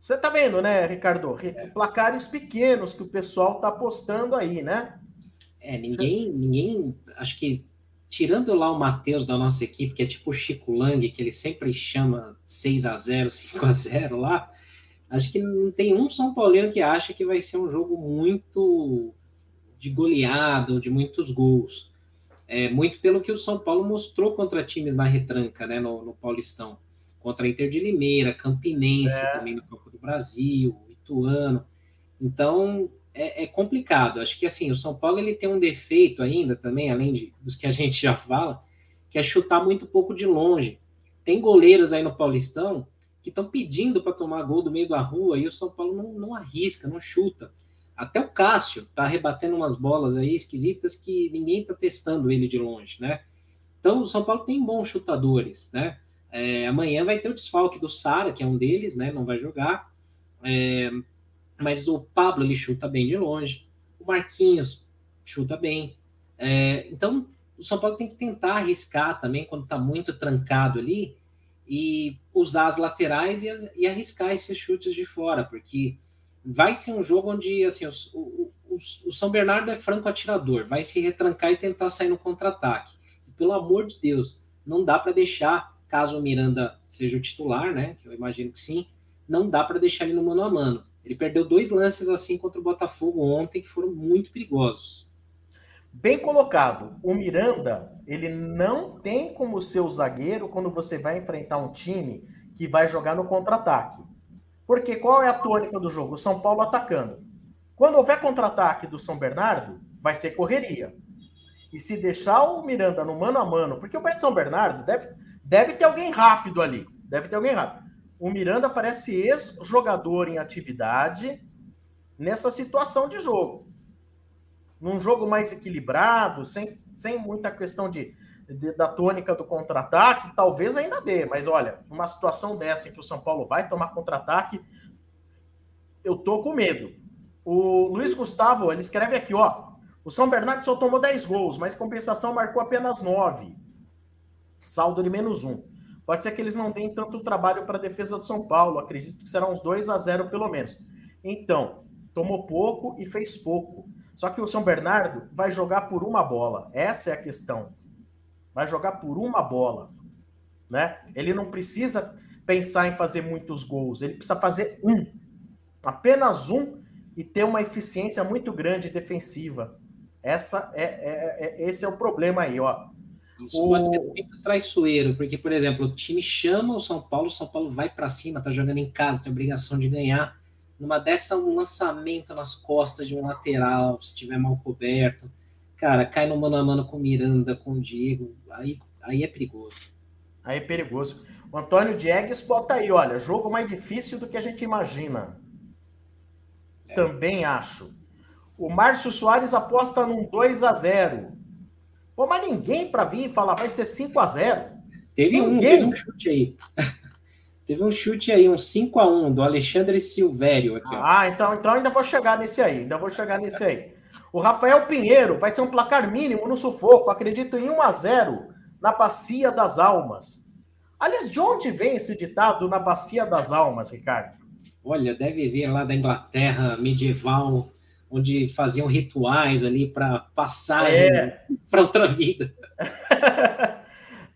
Você tá vendo, né, Ricardo? Placares pequenos que o pessoal tá apostando aí, né? É, ninguém, ninguém, acho que tirando lá o Matheus da nossa equipe, que é tipo o Chico Lang, que ele sempre chama 6 a 0 5 a 0 lá, acho que não tem um São Paulino que acha que vai ser um jogo muito de goleado, de muitos gols. É, muito pelo que o São Paulo mostrou contra times na retranca, né, no, no Paulistão. Contra a Inter de Limeira, Campinense, é. também no Campo do Brasil, Ituano. Então, é, é, complicado. Acho que assim, o São Paulo ele tem um defeito ainda também, além de, dos que a gente já fala, que é chutar muito pouco de longe. Tem goleiros aí no Paulistão que estão pedindo para tomar gol do meio da rua e o São Paulo não, não arrisca, não chuta. Até o Cássio tá rebatendo umas bolas aí esquisitas que ninguém está testando ele de longe, né? Então o São Paulo tem bons chutadores, né? É, amanhã vai ter o desfalque do Sara, que é um deles, né? Não vai jogar. É, mas o Pablo ele chuta bem de longe, o Marquinhos chuta bem. É, então, o São Paulo tem que tentar arriscar também quando está muito trancado ali e usar as laterais e, e, arriscar esses chutes de fora, porque vai ser um jogo onde assim, o, o, o São Bernardo é franco atirador, vai se retrancar e tentar sair no contra-ataque. Pelo amor de Deus, não dá para deixar, caso o Miranda seja o titular, né? Que eu imagino que sim, não dá para deixar ele no mano a mano ele perdeu dois lances assim contra o Botafogo ontem que foram muito perigosos. Bem colocado. O Miranda, ele não tem como ser o zagueiro quando você vai enfrentar um time que vai jogar no contra-ataque. Porque qual é a tônica do jogo? O São Paulo atacando. Quando houver contra-ataque do São Bernardo, vai ser correria. E se deixar o Miranda no mano a mano, porque o São Bernardo deve, deve ter alguém rápido ali. Deve ter alguém rápido. O Miranda parece ex-jogador em atividade nessa situação de jogo. Num jogo mais equilibrado, sem, sem muita questão de, de da tônica do contra-ataque, talvez ainda dê, mas olha, numa situação dessa em que o São Paulo vai tomar contra-ataque, eu tô com medo. O Luiz Gustavo, ele escreve aqui, ó. O São Bernardo só tomou 10 gols, mas compensação marcou apenas 9. Saldo de menos 1. Pode ser que eles não deem tanto trabalho para a defesa do São Paulo. Acredito que serão uns 2 a 0 pelo menos. Então, tomou pouco e fez pouco. Só que o São Bernardo vai jogar por uma bola. Essa é a questão. Vai jogar por uma bola. Né? Ele não precisa pensar em fazer muitos gols. Ele precisa fazer um. Apenas um e ter uma eficiência muito grande defensiva. Essa é, é, é esse é o problema aí, ó. Isso o... pode ser muito traiçoeiro, porque, por exemplo, o time chama o São Paulo, o São Paulo vai para cima, tá jogando em casa, tem obrigação de ganhar. Numa dessa, um lançamento nas costas de um lateral, se tiver mal coberto. Cara, cai no mano a mano com o Miranda, com o Diego, aí, aí é perigoso. Aí é perigoso. O Antônio Diegues bota aí, olha, jogo mais difícil do que a gente imagina. É. Também acho. O Márcio Soares aposta num 2 a 0 Pô, mas ninguém para vir e falar vai ser 5 a 0 Teve ninguém. um, teve um chute aí. teve um chute aí, um 5 a 1 do Alexandre Silvério aqui. Ó. Ah, então, então ainda vou chegar nesse aí, ainda vou chegar nesse aí. O Rafael Pinheiro vai ser um placar mínimo no sufoco, acredito em 1 a 0 na Bacia das Almas. Aliás, de onde vem esse ditado na Bacia das Almas, Ricardo? Olha, deve vir lá da Inglaterra medieval, onde faziam rituais ali para passar é. para outra vida.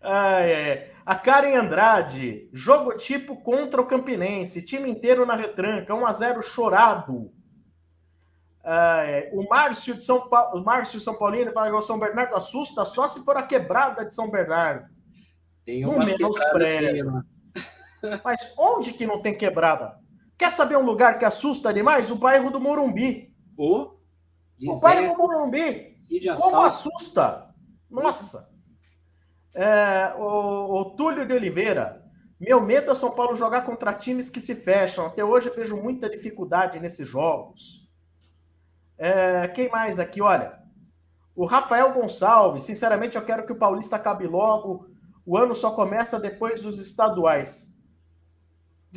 ah, é. A Karen Andrade, jogo tipo contra o Campinense, time inteiro na retranca, 1 a 0 chorado. Ah, é. O Márcio de São Paulo, o Márcio São Paulino fala que o São Bernardo assusta só se for a quebrada de São Bernardo. Tem uma menospreza. Mas onde que não tem quebrada? Quer saber um lugar que assusta demais? O bairro do Morumbi. O, o bairro do Morumbi. Como assusta? Nossa. É, o, o Túlio de Oliveira. Meu medo é São Paulo jogar contra times que se fecham. Até hoje eu vejo muita dificuldade nesses jogos. É, quem mais aqui? Olha, o Rafael Gonçalves. Sinceramente, eu quero que o Paulista acabe logo. O ano só começa depois dos estaduais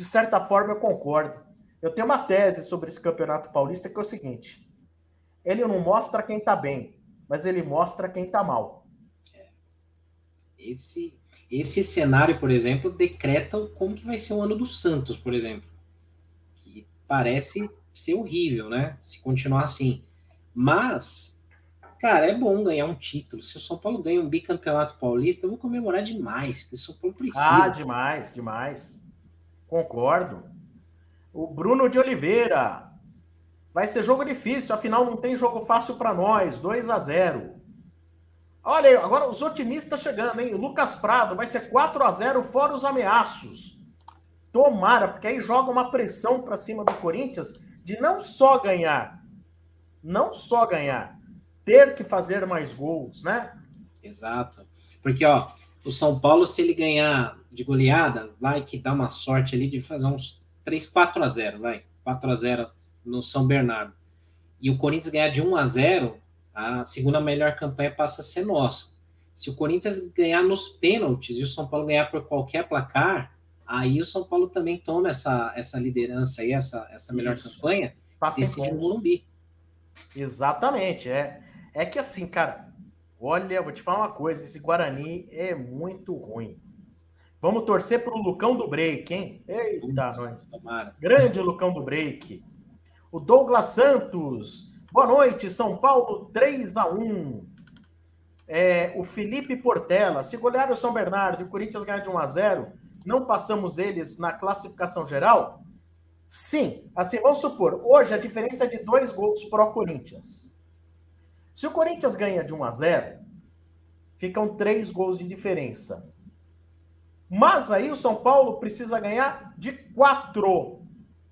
de certa forma, eu concordo. Eu tenho uma tese sobre esse campeonato paulista que é o seguinte: ele não mostra quem tá bem, mas ele mostra quem tá mal. Esse, esse cenário, por exemplo, decreta como que vai ser o ano do Santos, por exemplo. Que parece ser horrível, né? Se continuar assim. Mas, cara, é bom ganhar um título. Se o São Paulo ganha um bicampeonato paulista, eu vou comemorar demais, porque o São Paulo precisa. Ah, demais, demais. Concordo. O Bruno de Oliveira. Vai ser jogo difícil, afinal não tem jogo fácil para nós. 2 a 0. Olha aí, agora os otimistas chegando, hein? Lucas Prado vai ser 4 a 0 fora os ameaços. Tomara, porque aí joga uma pressão para cima do Corinthians de não só ganhar, não só ganhar, ter que fazer mais gols, né? Exato. Porque, ó, o São Paulo, se ele ganhar de goleada, vai que dá uma sorte ali de fazer uns 3, 4 a 0, vai. 4 a 0 no São Bernardo. E o Corinthians ganhar de 1 a 0, a segunda melhor campanha passa a ser nossa. Se o Corinthians ganhar nos pênaltis e o São Paulo ganhar por qualquer placar, aí o São Paulo também toma essa, essa liderança aí, essa, essa melhor Isso. campanha, passa decide no Morumbi. Exatamente, é. É que assim, cara, olha, vou te falar uma coisa, esse Guarani é muito ruim. Vamos torcer para o Lucão do Break, hein? Eita, nós. Grande Lucão do Break. O Douglas Santos. Boa noite, São Paulo 3 a 1 é, O Felipe Portela. Se golear o São Bernardo e o Corinthians ganhar de 1 a 0 não passamos eles na classificação geral? Sim. Assim, vamos supor, hoje a diferença é de dois gols pro Corinthians. Se o Corinthians ganha de 1 a 0 ficam três gols de diferença. Mas aí o São Paulo precisa ganhar de quatro,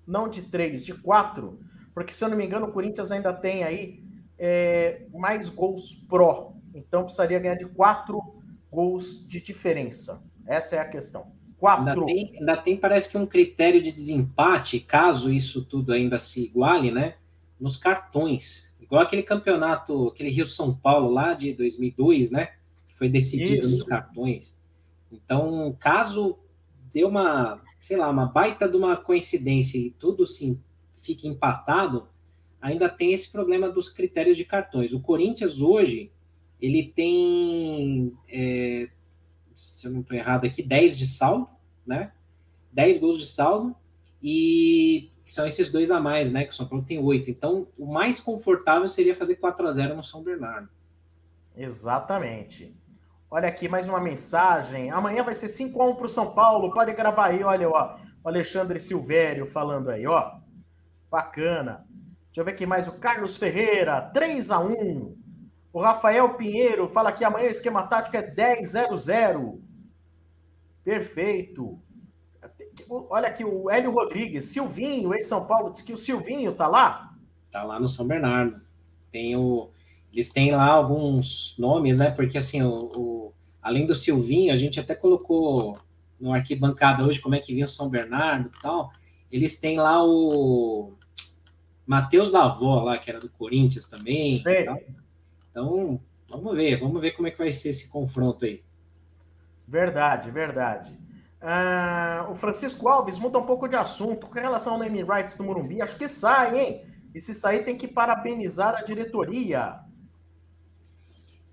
não de três, de quatro. Porque, se eu não me engano, o Corinthians ainda tem aí é, mais gols pró. Então precisaria ganhar de quatro gols de diferença. Essa é a questão. Quatro. Ainda tem, ainda tem, parece que, um critério de desempate, caso isso tudo ainda se iguale, né? Nos cartões. Igual aquele campeonato, aquele Rio-São Paulo lá de 2002, né? Que foi decidido isso. nos cartões. Então, caso dê uma, sei lá, uma baita de uma coincidência e tudo sim fique empatado, ainda tem esse problema dos critérios de cartões. O Corinthians hoje, ele tem é, se eu não estou errado aqui, 10 de saldo, né? 10 gols de saldo, e são esses dois a mais, né? Que o São Paulo tem 8. Então, o mais confortável seria fazer 4 a 0 no São Bernardo. Exatamente. Olha aqui mais uma mensagem. Amanhã vai ser 5 a 1 para o São Paulo. Pode gravar aí, olha, ó. O Alexandre Silvério falando aí, ó. Bacana. Deixa eu ver aqui mais o Carlos Ferreira, 3 a 1 o Rafael Pinheiro fala que amanhã o esquema tático é 10-0-0. Perfeito. Olha aqui o Hélio Rodrigues, Silvinho, ex-São Paulo, diz que o Silvinho tá lá? Tá lá no São Bernardo. Tem o, eles têm lá alguns nomes, né? Porque assim, o, o, além do Silvinho, a gente até colocou no arquibancada hoje como é que vinha o São Bernardo e tal. Eles têm lá o Matheus Davó lá, que era do Corinthians também. Então, vamos ver, vamos ver como é que vai ser esse confronto aí. Verdade, verdade. Uh, o Francisco Alves muda um pouco de assunto com relação ao name rights do Morumbi. Acho que sai, hein? E se sair, tem que parabenizar a diretoria.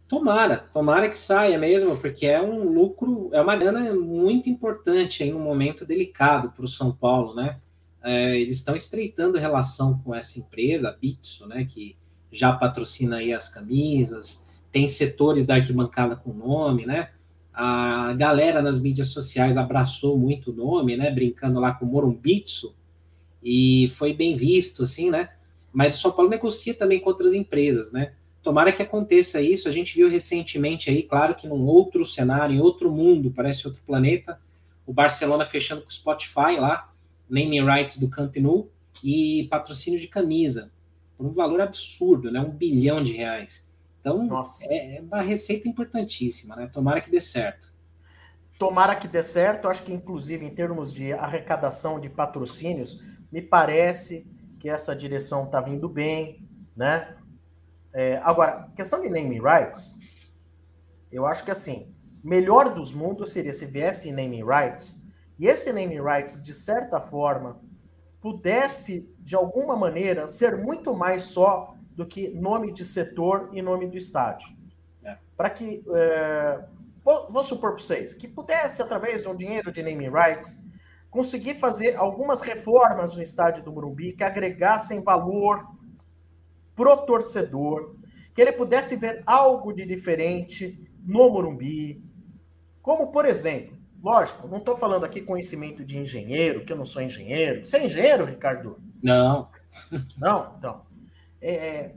Tomara, tomara que saia mesmo, porque é um lucro, é uma grana muito importante em um momento delicado para o São Paulo, né? É, eles estão estreitando relação com essa empresa, a Bitso, né? Que já patrocina aí as camisas, tem setores da arquibancada com nome, né? A galera nas mídias sociais abraçou muito o nome, né? Brincando lá com o Morumbitsu, e foi bem visto, assim, né? Mas o São Paulo negocia também com outras empresas, né? Tomara que aconteça isso. A gente viu recentemente aí, claro que num outro cenário, em outro mundo, parece outro planeta, o Barcelona fechando com o Spotify lá, naming rights do Camp Nou e patrocínio de camisa por um valor absurdo, né? Um bilhão de reais. Então, é, é uma receita importantíssima, né? Tomara que dê certo. Tomara que dê certo. Acho que, inclusive, em termos de arrecadação de patrocínios, me parece que essa direção está vindo bem, né? É, agora, questão de naming rights, eu acho que assim, melhor dos mundos seria se viesse naming rights, e esse naming rights, de certa forma, pudesse, de alguma maneira, ser muito mais só do que nome de setor e nome do estádio. É. Para que, é, vou, vou, supor para vocês, que pudesse, através um dinheiro de naming rights, conseguir fazer algumas reformas no estádio do Morumbi que agregassem valor pro torcedor, que ele pudesse ver algo de diferente no Morumbi, como, por exemplo, Lógico, não estou falando aqui conhecimento de engenheiro, que eu não sou engenheiro. Você é engenheiro, Ricardo? Não. Não? Então. É, é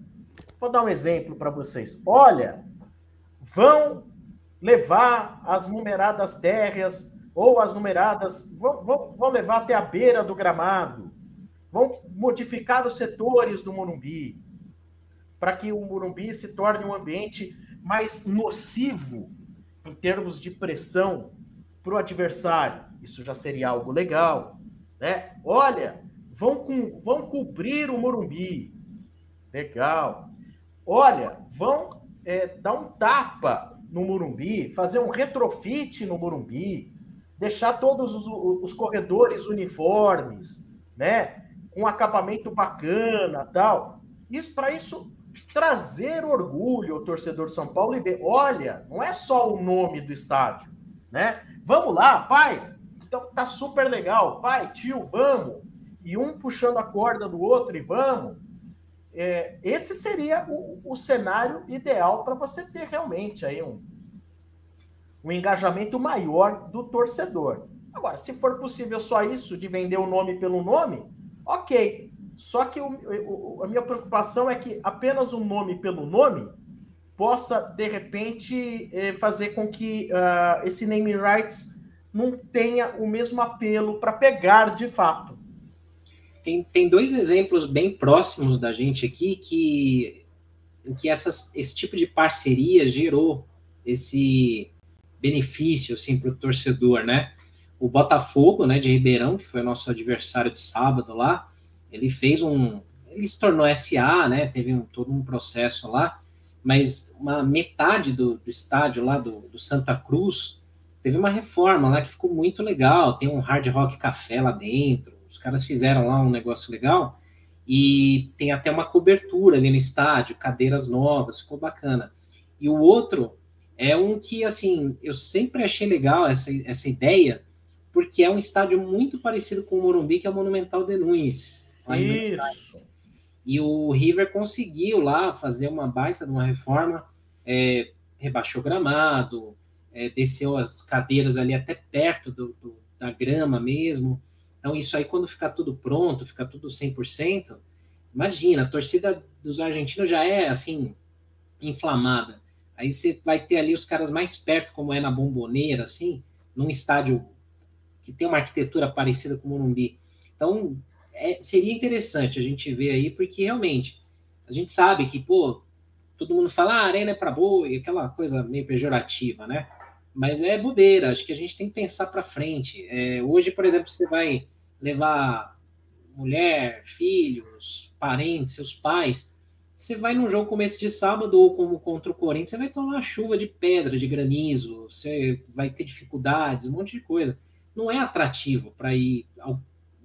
vou dar um exemplo para vocês. Olha, vão levar as numeradas térreas ou as numeradas, vão, vão, vão levar até a beira do gramado, vão modificar os setores do Morumbi, para que o Morumbi se torne um ambiente mais nocivo em termos de pressão para o adversário. Isso já seria algo legal. Né? Olha, vão, com, vão cobrir o Morumbi. Legal. Olha, vão é, dar um tapa no Morumbi, fazer um retrofit no Morumbi, deixar todos os, os corredores uniformes, né? Com acabamento bacana tal. Isso para isso trazer orgulho ao torcedor de São Paulo e ver, olha, não é só o nome do estádio, né? Vamos lá, pai. Então tá super legal. Pai, tio, vamos. E um puxando a corda do outro e vamos. É, esse seria o, o cenário ideal para você ter realmente aí um, um engajamento maior do torcedor. Agora, se for possível só isso, de vender o nome pelo nome, ok. Só que o, o, a minha preocupação é que apenas um nome pelo nome possa, de repente, eh, fazer com que uh, esse name rights não tenha o mesmo apelo para pegar de fato. Tem, tem dois exemplos bem próximos da gente aqui que, que essas, esse tipo de parceria gerou esse benefício assim, para o torcedor, né? o Botafogo, né, de Ribeirão, que foi o nosso adversário de sábado lá, ele fez um, ele se tornou SA, né, teve um, todo um processo lá, mas uma metade do, do estádio lá do, do, Santa Cruz teve uma reforma lá que ficou muito legal, tem um hard rock café lá dentro, os caras fizeram lá um negócio legal, e tem até uma cobertura ali no estádio, cadeiras novas, ficou bacana. E o outro é um que, assim, eu sempre achei legal essa, essa ideia, porque é um estádio muito parecido com o Morumbi, que é o Monumental de Nunes. Isso. E o River conseguiu lá fazer uma baita de uma reforma, é, rebaixou o gramado, é, desceu as cadeiras ali até perto do, do, da grama mesmo. Então, isso aí, quando ficar tudo pronto, ficar tudo 100%, imagina, a torcida dos argentinos já é, assim, inflamada. Aí você vai ter ali os caras mais perto, como é na Bomboneira, assim, num estádio que tem uma arquitetura parecida com o Morumbi. Então, é, seria interessante a gente ver aí, porque realmente a gente sabe que, pô, todo mundo fala, ah, arena é para boi, aquela coisa meio pejorativa, né? Mas é bobeira, acho que a gente tem que pensar para frente. É, hoje, por exemplo, você vai levar mulher, filhos, parentes, seus pais, você vai num jogo como esse de sábado ou como contra o Corinthians, você vai tomar chuva de pedra, de granizo, você vai ter dificuldades, um monte de coisa. Não é atrativo para ir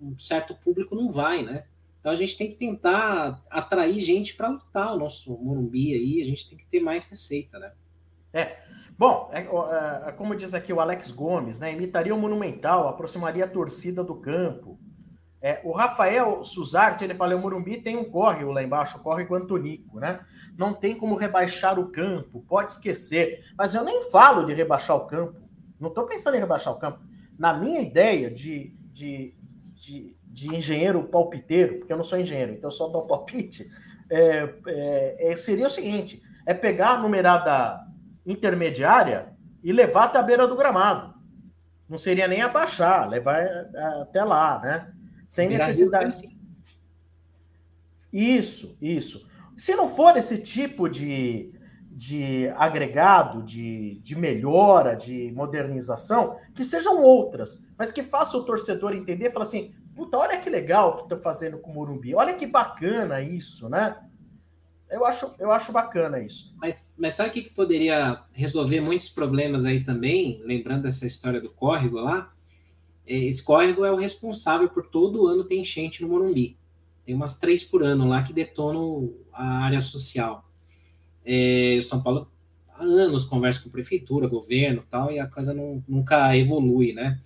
um certo público não vai, né? Então a gente tem que tentar atrair gente para lutar o nosso Morumbi aí, a gente tem que ter mais receita, né? É. Bom, é, é, como diz aqui o Alex Gomes, né? Imitaria o Monumental, aproximaria a torcida do campo. É, o Rafael Suzarte, ele fala, o Morumbi tem um córrego lá embaixo, o córrego Antonico, né? Não tem como rebaixar o campo, pode esquecer. Mas eu nem falo de rebaixar o campo. Não estou pensando em rebaixar o campo. Na minha ideia de, de, de, de, engenheiro palpiteiro, porque eu não sou engenheiro, então eu só dou palpite, é, é, é, seria o seguinte: é pegar a numerada intermediária e levar até a beira do gramado. Não seria nem abaixar, levar é, até lá, né? Sem necessidade. Isso, isso. Se não for esse tipo de, de agregado, de, de melhora, de modernização, que sejam outras, mas que faça o torcedor entender, falar assim, puta, olha que legal que estão fazendo com o Morumbi, olha que bacana isso, né? Eu acho, eu acho bacana isso. Mas, mas sabe o que, poderia resolver muitos problemas aí também, lembrando dessa história do córrego lá? É, esse córrego é o responsável por todo ano ter enchente no Morumbi. Tem umas três por ano lá que detonam a área social. É, São Paulo há anos conversa com prefeitura, governo tal, e a coisa não, nunca evolui, né?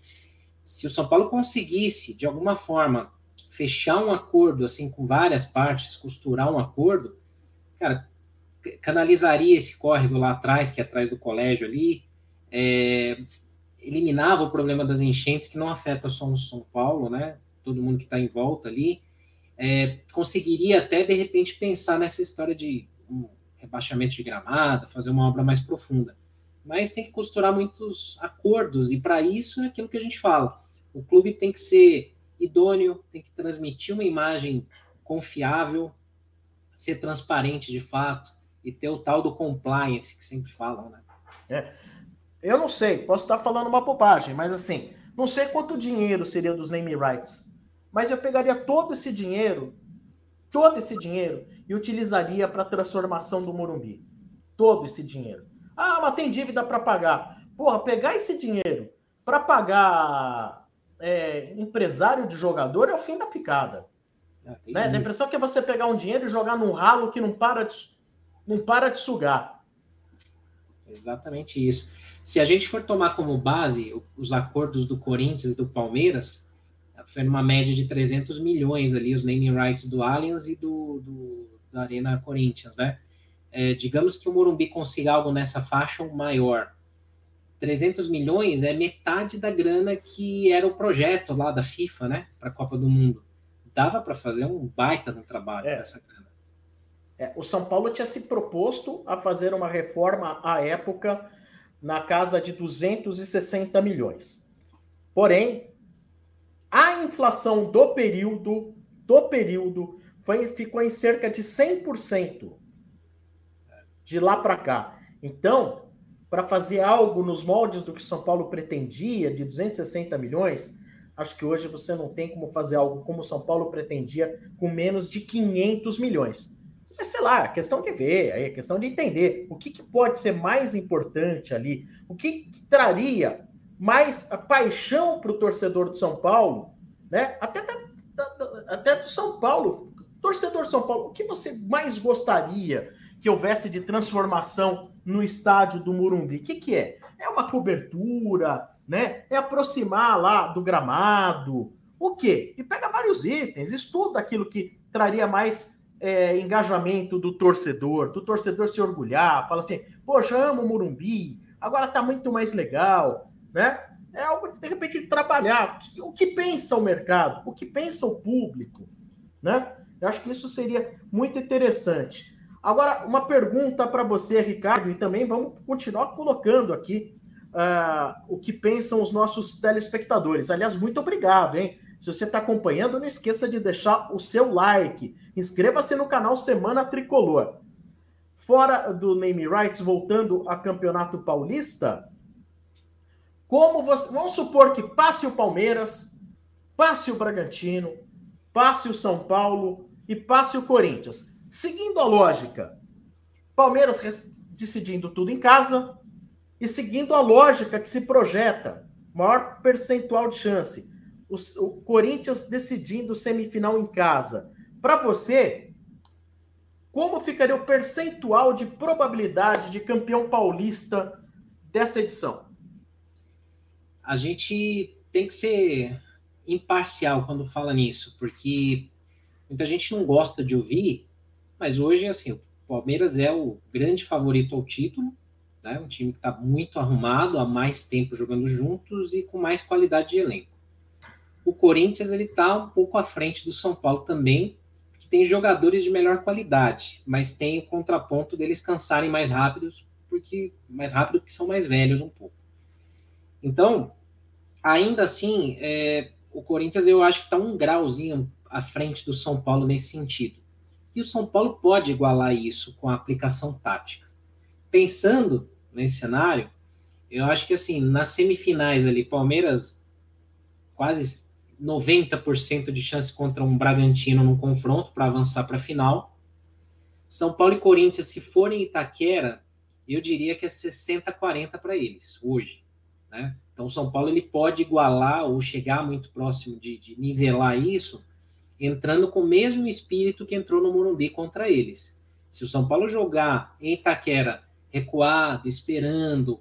Se o São Paulo conseguisse, de alguma forma, fechar um acordo assim com várias partes, costurar um acordo, cara, canalizaria esse córrego lá atrás, que é atrás do colégio ali, é, eliminava o problema das enchentes, que não afeta só o São Paulo, né? Todo mundo que está em volta ali, é, conseguiria até, de repente, pensar nessa história de rebaixamento de gramado, fazer uma obra mais profunda. Mas tem que costurar muitos acordos, e para isso é aquilo que a gente fala. O clube tem que ser idôneo, tem que transmitir uma imagem confiável, ser transparente de fato, e ter o tal do compliance que sempre falam, né? É. Eu não sei, posso estar falando uma bobagem, mas assim, não sei quanto dinheiro seria dos name rights, mas eu pegaria todo esse dinheiro, todo esse dinheiro, e utilizaria para a transformação do Morumbi. Todo esse dinheiro. Ah, mas tem dívida para pagar. Porra, pegar esse dinheiro para pagar é, empresário de jogador é o fim da picada. Ah, né? A impressão que é você pegar um dinheiro e jogar num ralo que não para de, não para de sugar. Exatamente isso. Se a gente for tomar como base os acordos do Corinthians e do Palmeiras, foi numa média de 300 milhões ali, os naming rights do Allianz e do, do da Arena Corinthians, né? É, digamos que o Morumbi consiga algo nessa faixa ou maior. 300 milhões é metade da grana que era o projeto lá da FIFA, né? Para a Copa do Mundo. Dava para fazer um baita no trabalho é. essa grana. É, o São Paulo tinha se proposto a fazer uma reforma à época na casa de 260 milhões. Porém, a inflação do período do período foi, ficou em cerca de 100% de lá para cá. Então, para fazer algo nos moldes do que São Paulo pretendia, de 260 milhões, acho que hoje você não tem como fazer algo como São Paulo pretendia com menos de 500 milhões. Mas sei lá, é questão de ver, é questão de entender o que, que pode ser mais importante ali, o que, que traria mais paixão para o torcedor do São Paulo, né? Até, da, da, até do São Paulo, torcedor do São Paulo, o que você mais gostaria que houvesse de transformação no estádio do Murumbi? O que, que é? É uma cobertura, né? É aproximar lá do gramado. O quê? E pega vários itens, estuda aquilo que traria mais é, engajamento do torcedor, do torcedor se orgulhar, fala assim, poxa, amo o Murumbi, agora tá muito mais legal, né? É algo de, de repente, trabalhar. O que pensa o mercado? O que pensa o público? Né? Eu acho que isso seria muito interessante. Agora, uma pergunta para você, Ricardo, e também vamos continuar colocando aqui uh, o que pensam os nossos telespectadores. Aliás, muito obrigado, hein? Se você está acompanhando, não esqueça de deixar o seu like. Inscreva-se no canal Semana Tricolor. Fora do name rights, voltando a Campeonato Paulista, como você. Vamos supor que passe o Palmeiras, passe o Bragantino, passe o São Paulo e passe o Corinthians. Seguindo a lógica, Palmeiras decidindo tudo em casa e seguindo a lógica que se projeta, maior percentual de chance, o, o Corinthians decidindo semifinal em casa. Para você, como ficaria o percentual de probabilidade de campeão paulista dessa edição? A gente tem que ser imparcial quando fala nisso, porque muita gente não gosta de ouvir mas hoje, assim, o Palmeiras é o grande favorito ao título, né? Um time que está muito arrumado, há mais tempo jogando juntos e com mais qualidade de elenco. O Corinthians ele está um pouco à frente do São Paulo também, que tem jogadores de melhor qualidade, mas tem o contraponto deles cansarem mais rápidos, porque mais rápido que são mais velhos um pouco. Então, ainda assim, é, o Corinthians eu acho que está um grauzinho à frente do São Paulo nesse sentido. E o São Paulo pode igualar isso com a aplicação tática. Pensando nesse cenário, eu acho que assim, nas semifinais ali, Palmeiras quase 90% de chance contra um Bragantino no confronto para avançar para a final. São Paulo e Corinthians, se forem Itaquera, eu diria que é 60-40 para eles, hoje. Né? Então, São Paulo ele pode igualar ou chegar muito próximo de, de nivelar isso entrando com o mesmo espírito que entrou no Morumbi contra eles. Se o São Paulo jogar em Itaquera recuado, esperando,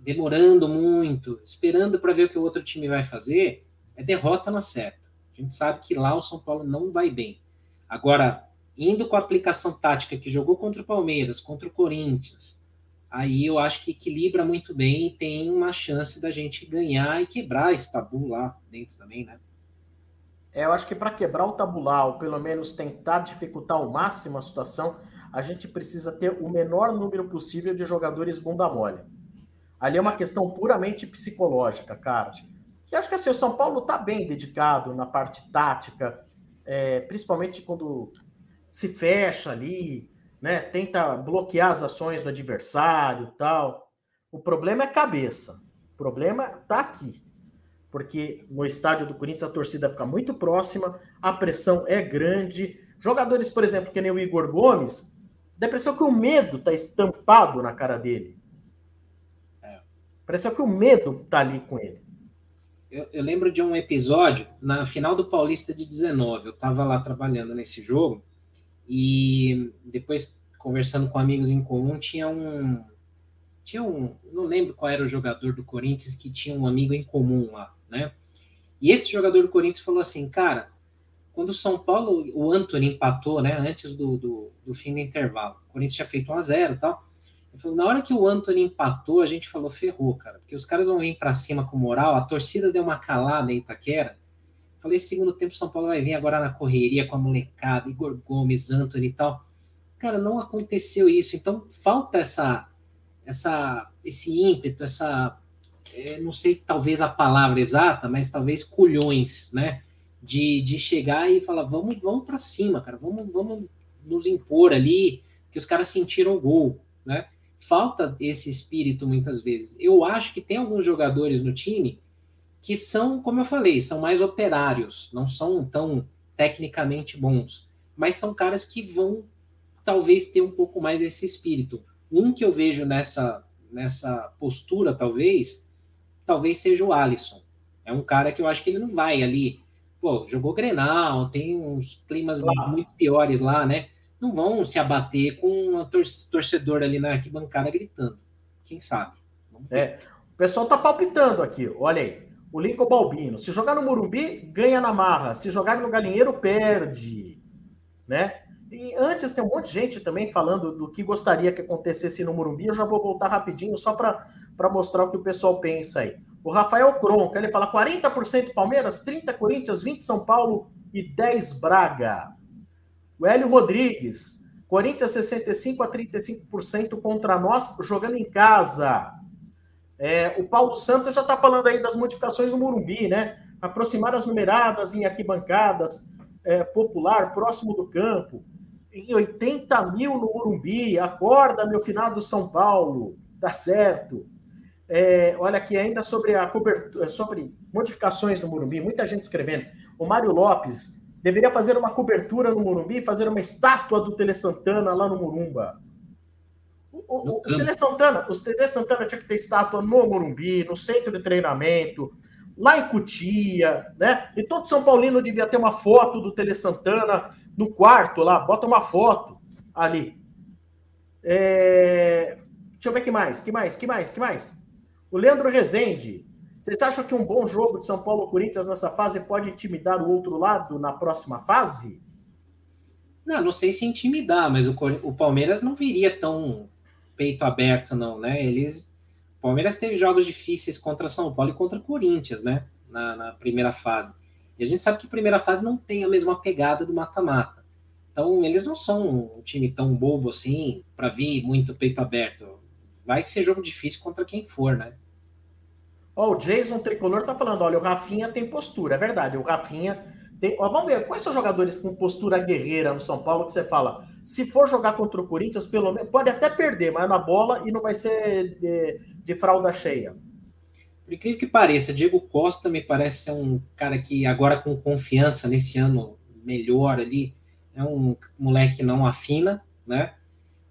demorando muito, esperando para ver o que o outro time vai fazer, é derrota na certa. A gente sabe que lá o São Paulo não vai bem. Agora, indo com a aplicação tática que jogou contra o Palmeiras, contra o Corinthians, aí eu acho que equilibra muito bem e tem uma chance da gente ganhar e quebrar esse tabu lá dentro também, né? É, eu acho que para quebrar o tabular, ou pelo menos tentar dificultar ao máximo a situação, a gente precisa ter o menor número possível de jogadores bunda mole. Ali é uma questão puramente psicológica, cara. E acho que assim, o São Paulo está bem dedicado na parte tática, é, principalmente quando se fecha ali, né? Tenta bloquear as ações do adversário tal. O problema é cabeça. O problema está aqui porque no estádio do Corinthians a torcida fica muito próxima, a pressão é grande. Jogadores, por exemplo, que nem o Igor Gomes, dá a impressão que o medo está estampado na cara dele. É. Parece que o medo está ali com ele. Eu, eu, lembro de um episódio na final do Paulista de 19. Eu estava lá trabalhando nesse jogo e depois conversando com amigos em comum tinha um tinha um não lembro qual era o jogador do Corinthians que tinha um amigo em comum lá né? E esse jogador do Corinthians falou assim, cara, quando o São Paulo, o Anthony empatou, né, antes do, do, do fim do intervalo, o Corinthians tinha feito 1 a 0 e tal, na hora que o Anthony empatou, a gente falou, ferrou, cara, porque os caras vão vir para cima com moral, a torcida deu uma calada em Itaquera, falei, segundo tempo São Paulo vai vir agora na correria com a molecada, Igor Gomes, Anthony e tal, cara, não aconteceu isso, então falta essa, essa, esse ímpeto, essa é, não sei talvez a palavra exata, mas talvez culhões, né? De, de chegar e falar, vamos, vamos para cima, cara, vamos, vamos nos impor ali, que os caras sentiram o gol, né? falta esse espírito muitas vezes. Eu acho que tem alguns jogadores no time que são, como eu falei, são mais operários, não são tão tecnicamente bons, mas são caras que vão talvez ter um pouco mais esse espírito. Um que eu vejo nessa nessa postura, talvez, talvez seja o Alisson. É um cara que eu acho que ele não vai ali. Pô, jogou Grenal, tem uns climas claro. muito piores lá, né? Não vão se abater com um torcedor ali na arquibancada gritando. Quem sabe? É, o pessoal tá palpitando aqui. Olha aí. O Lincoln Balbino. Se jogar no Morumbi, ganha na marra. Se jogar no Galinheiro, perde. Né? E antes tem um monte de gente também falando do que gostaria que acontecesse no Morumbi. Eu já vou voltar rapidinho só para mostrar o que o pessoal pensa aí. O Rafael Cronca, ele fala 40% Palmeiras, 30 Corinthians, 20 São Paulo e 10 Braga. O Hélio Rodrigues, Corinthians 65 a 35% contra nós, jogando em casa. É, o Paulo Santos já está falando aí das modificações no Morumbi, né? Aproximar as numeradas em arquibancadas, é, popular, próximo do campo. Em 80 mil no Morumbi, acorda, meu finado São Paulo, tá certo. É, olha aqui ainda sobre a cobertura, sobre modificações no Morumbi, muita gente escrevendo. O Mário Lopes deveria fazer uma cobertura no Morumbi, fazer uma estátua do Tele Santana lá no Morumba. O, o, o Tele Santana, os Tele Santana tinha que ter estátua no Morumbi, no centro de treinamento, lá em Cutia, né? E todo São Paulino devia ter uma foto do Tele Santana no quarto lá, bota uma foto ali. É... Deixa eu ver que mais, que mais, que mais, que mais? O Leandro Rezende. Vocês acham que um bom jogo de São Paulo Corinthians nessa fase pode intimidar o outro lado na próxima fase? Não, não sei se intimidar, mas o, o Palmeiras não viria tão peito aberto, não, né? Eles. O Palmeiras teve jogos difíceis contra São Paulo e contra Corinthians, né? Na, na primeira fase. E a gente sabe que a primeira fase não tem a mesma pegada do mata-mata. Então, eles não são um time tão bobo assim para vir muito peito aberto vai ser jogo difícil contra quem for, né? Ó, oh, o Jason Tricolor tá falando, olha, o Rafinha tem postura, é verdade, o Rafinha tem... Ó, vamos ver, quais são jogadores com postura guerreira no São Paulo que você fala, se for jogar contra o Corinthians, pelo menos, pode até perder, mas na bola e não vai ser de, de fralda cheia. Por incrível que pareça, Diego Costa me parece ser um cara que agora com confiança nesse ano melhor ali, é um moleque não afina, né?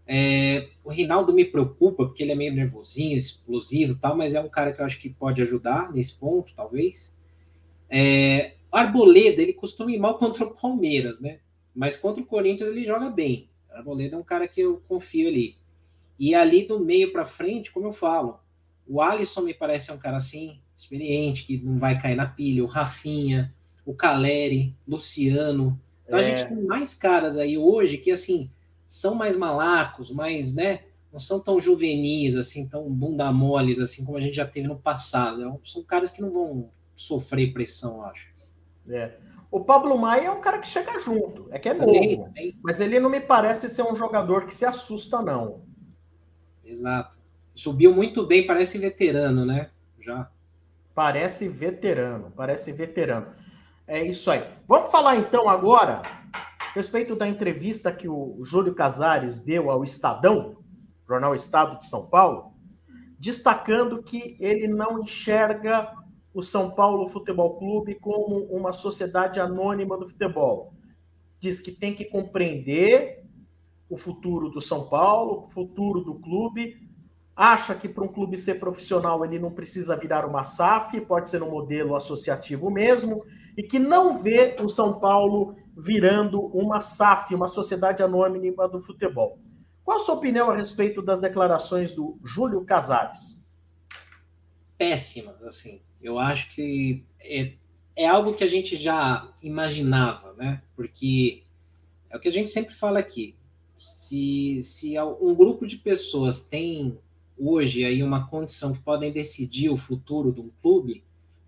É, o Rinaldo me preocupa, porque ele é meio nervosinho, explosivo tal, mas é um cara que eu acho que pode ajudar nesse ponto, talvez. É, Arboleda, ele costuma ir mal contra o Palmeiras, né? Mas contra o Corinthians ele joga bem. Arboleda é um cara que eu confio ali. E ali do meio para frente, como eu falo, o Alisson me parece um cara assim, experiente, que não vai cair na pilha. O Rafinha, o Caleri, Luciano. Então é. a gente tem mais caras aí hoje que, assim, são mais malacos, mais, né? Não são tão juvenis, assim, tão bunda moles, assim, como a gente já teve no passado. É são caras que não vão sofrer pressão, acho. É. O Pablo Maia é um cara que chega junto, é que é também, novo, também. mas ele não me parece ser um jogador que se assusta, não. Exato. Subiu muito bem, parece veterano, né? Já. Parece veterano, parece veterano. É isso aí. Vamos falar então agora respeito da entrevista que o Júlio Casares deu ao Estadão, Jornal Estado de São Paulo, destacando que ele não enxerga o São Paulo Futebol Clube como uma sociedade anônima do futebol. Diz que tem que compreender o futuro do São Paulo, o futuro do clube. Acha que para um clube ser profissional ele não precisa virar uma SAF, pode ser um modelo associativo mesmo, e que não vê o São Paulo virando uma SAF, uma sociedade anônima do futebol. Qual a sua opinião a respeito das declarações do Júlio Casares? Péssimas, assim. Eu acho que é, é algo que a gente já imaginava, né? Porque é o que a gente sempre fala aqui. Se, se um grupo de pessoas tem hoje aí uma condição que podem decidir o futuro de um clube,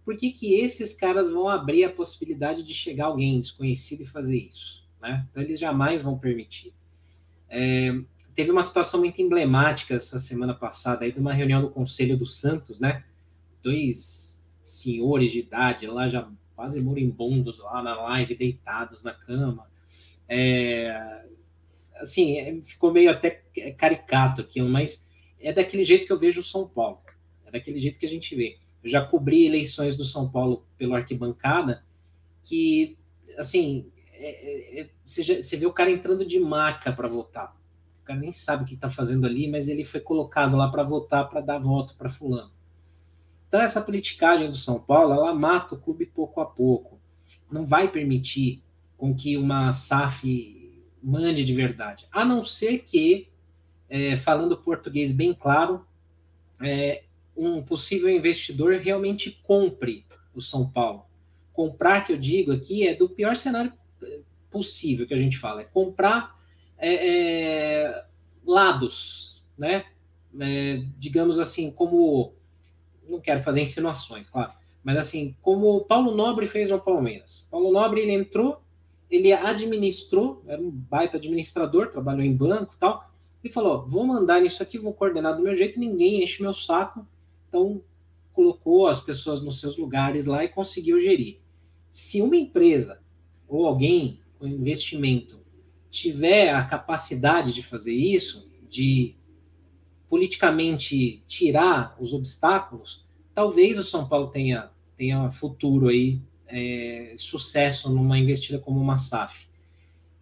por que, que esses caras vão abrir a possibilidade de chegar alguém desconhecido e fazer isso? Né? Então, eles jamais vão permitir. É, teve uma situação muito emblemática essa semana passada, aí, de uma reunião do Conselho do Santos, né? Dois senhores de idade lá, já quase moribundos lá na live, deitados na cama. É, assim, é, ficou meio até caricato aquilo, mas é daquele jeito que eu vejo o São Paulo. É daquele jeito que a gente vê. Eu já cobri eleições do São Paulo pelo arquibancada, que, assim, é, é, é você, já, você vê o cara entrando de maca para votar. O cara nem sabe o que está fazendo ali, mas ele foi colocado lá para votar, para dar voto para fulano. Então, essa politicagem do São Paulo, ela mata o clube pouco a pouco. Não vai permitir com que uma SAF mande de verdade. A não ser que, é, falando português bem claro, é, um possível investidor realmente compre o São Paulo. Comprar, que eu digo aqui, é do pior cenário é, possível que a gente fala. É comprar é, é, lados, né? É, digamos assim, como... Não quero fazer insinuações, claro. Mas assim, como o Paulo Nobre fez no Palmeiras. Paulo Nobre, ele entrou, ele administrou, era um baita administrador, trabalhou em banco e tal. Ele falou: vou mandar isso aqui, vou coordenar do meu jeito, ninguém enche meu saco. Então, colocou as pessoas nos seus lugares lá e conseguiu gerir. Se uma empresa ou alguém com investimento tiver a capacidade de fazer isso, de politicamente tirar os obstáculos, talvez o São Paulo tenha, tenha futuro aí é, sucesso numa investida como uma SAF.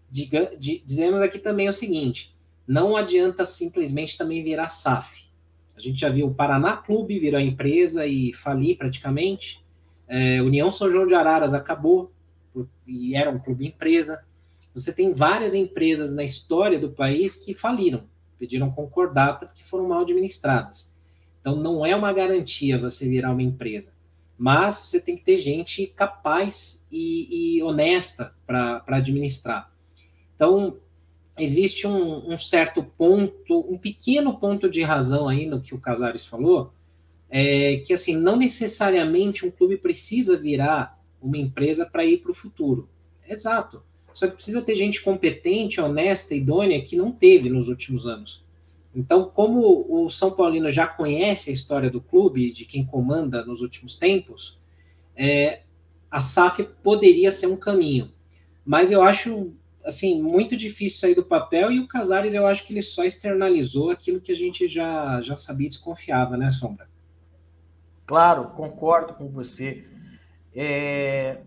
Diga, di, dizemos aqui também o seguinte: não adianta simplesmente também virar SAF. A gente já viu o Paraná Clube virar empresa e falir praticamente. É, União São João de Araras acabou e era um clube empresa. Você tem várias empresas na história do país que faliram, pediram concordata porque foram mal administradas. Então não é uma garantia você virar uma empresa mas você tem que ter gente capaz e, e honesta para administrar. Então, existe um, um, certo ponto, um pequeno ponto de razão aí no que o Casares falou, é que assim, não necessariamente um clube precisa virar uma empresa para ir para o futuro. Exato. Só que precisa ter gente competente, honesta, idônea, que não teve nos últimos anos. Então, como o São Paulino já conhece a história do clube, de quem comanda nos últimos tempos, é, a SAF poderia ser um caminho. Mas eu acho assim muito difícil sair do papel e o Casares eu acho que ele só externalizou aquilo que a gente já, já sabia e desconfiava, né, Sombra? Claro, concordo com você. É,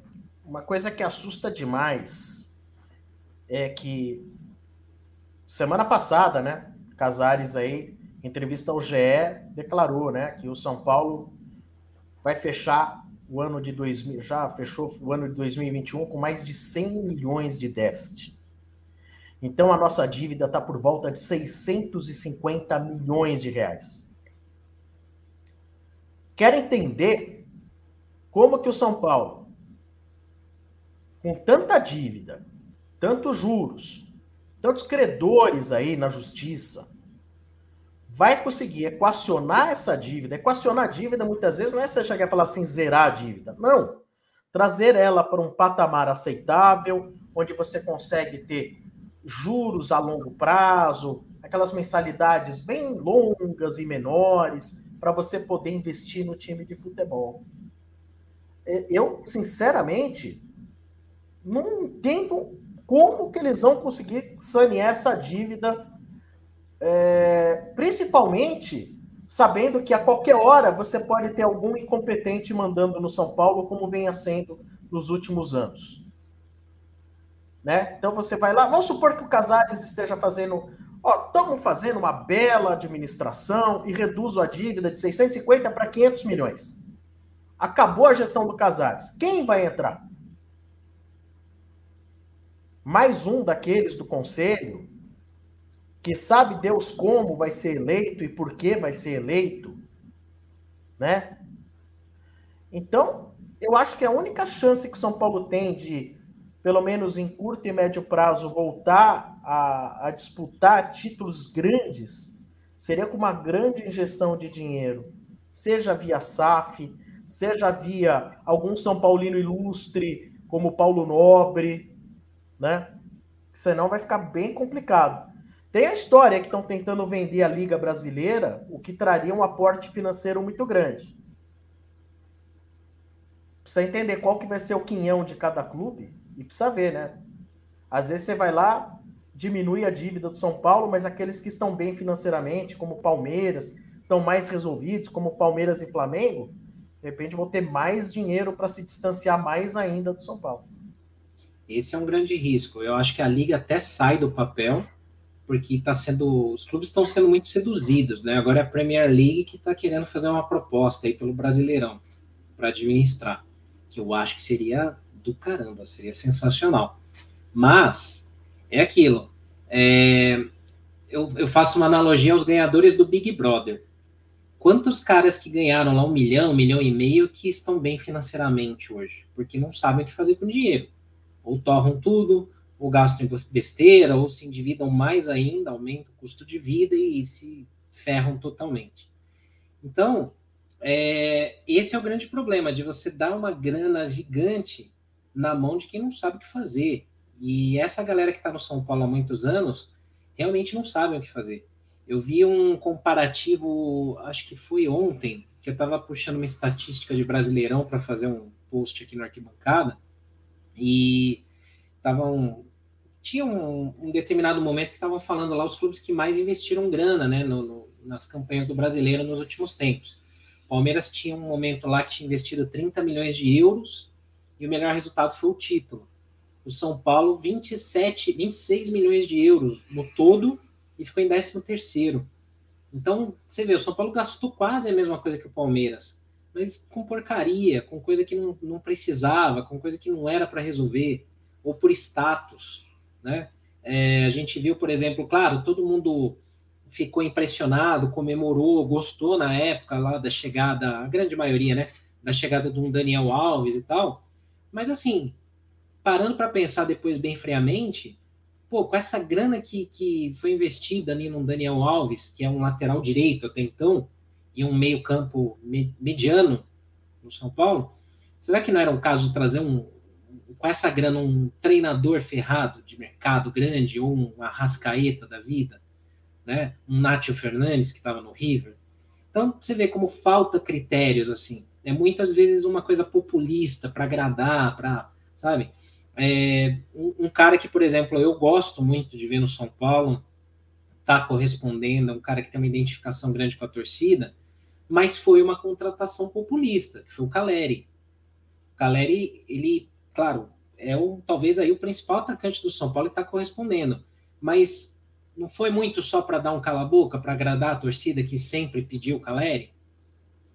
uma coisa que assusta demais é que semana passada, né, Casares aí, entrevista ao GE, declarou, né, que o São Paulo vai fechar o ano de 2000, já fechou o ano de 2021 com mais de 100 milhões de déficit. Então a nossa dívida está por volta de 650 milhões de reais. Quer entender como que o São Paulo, com tanta dívida, tantos juros, tantos credores aí na justiça, vai conseguir equacionar essa dívida. Equacionar a dívida, muitas vezes, não é você chegar e falar assim, zerar a dívida. Não. Trazer ela para um patamar aceitável, onde você consegue ter juros a longo prazo, aquelas mensalidades bem longas e menores, para você poder investir no time de futebol. É, eu, sinceramente, não entendo como que eles vão conseguir sanear essa dívida, é, principalmente sabendo que a qualquer hora você pode ter algum incompetente mandando no São Paulo, como vem sendo nos últimos anos. Né? Então você vai lá, vamos supor que o Casares esteja fazendo, ó, estamos fazendo uma bela administração e reduzo a dívida de 650 para 500 milhões. Acabou a gestão do Casares. Quem vai entrar? mais um daqueles do conselho que sabe Deus como vai ser eleito e por que vai ser eleito, né? Então, eu acho que a única chance que São Paulo tem de, pelo menos em curto e médio prazo, voltar a, a disputar títulos grandes seria com uma grande injeção de dinheiro, seja via SAF, seja via algum São Paulino ilustre, como Paulo Nobre, né? Senão vai ficar bem complicado. Tem a história que estão tentando vender a Liga Brasileira, o que traria um aporte financeiro muito grande. Precisa entender qual que vai ser o quinhão de cada clube e precisa ver, né? Às vezes você vai lá, diminui a dívida do São Paulo, mas aqueles que estão bem financeiramente, como Palmeiras, estão mais resolvidos, como Palmeiras e Flamengo, de repente vão ter mais dinheiro para se distanciar mais ainda do São Paulo. Esse é um grande risco. Eu acho que a liga até sai do papel, porque está sendo. Os clubes estão sendo muito seduzidos, né? Agora é a Premier League que está querendo fazer uma proposta aí pelo Brasileirão para administrar, que eu acho que seria do caramba, seria sensacional. Mas é aquilo. É, eu, eu faço uma analogia aos ganhadores do Big Brother. Quantos caras que ganharam lá um milhão, um milhão e meio que estão bem financeiramente hoje? Porque não sabem o que fazer com o dinheiro ou torram tudo, ou gastam em besteira, ou se endividam mais ainda, aumenta o custo de vida e, e se ferram totalmente. Então, é, esse é o grande problema, de você dar uma grana gigante na mão de quem não sabe o que fazer. E essa galera que está no São Paulo há muitos anos realmente não sabe o que fazer. Eu vi um comparativo, acho que foi ontem, que eu estava puxando uma estatística de Brasileirão para fazer um post aqui no Arquibancada, e estavam. Tinha um, um, determinado momento que estavam falando lá os clubes que mais investiram grana né, no, no, nas campanhas do brasileiro nos últimos tempos. Palmeiras tinha um momento lá que tinha investido 30 milhões de euros e o melhor resultado foi o título. O São Paulo, 27, 26 milhões de euros no todo e ficou em 13 terceiro. Então, você vê, o São Paulo gastou quase a mesma coisa que o Palmeiras mas com porcaria, com coisa que não, não precisava, com coisa que não era para resolver, ou por status, né? É, a gente viu, por exemplo, claro, todo mundo ficou impressionado, comemorou, gostou na época lá da chegada, a grande maioria, né? Da chegada de um Daniel Alves e tal. Mas assim, parando para pensar depois bem friamente, pô, com essa grana que, que foi investida ali no Daniel Alves, que é um lateral direito até então, e um meio-campo mediano no São Paulo, será que não era um caso de trazer um, com essa grana, um treinador ferrado de mercado grande, ou um Arrascaeta da vida, né? um Nátio Fernandes que estava no River? Então, você vê como falta critérios, assim. É muitas vezes uma coisa populista para agradar, para, sabe? É, um, um, cara que, por exemplo, eu gosto muito de ver no São Paulo, tá correspondendo, é um cara que tem uma identificação grande com a torcida, mas foi uma contratação populista, que foi o Caleri. O Caleri, ele, claro, é o, talvez aí o principal atacante do São Paulo e está correspondendo, mas não foi muito só para dar um cala-boca, para agradar a torcida que sempre pediu o Caleri,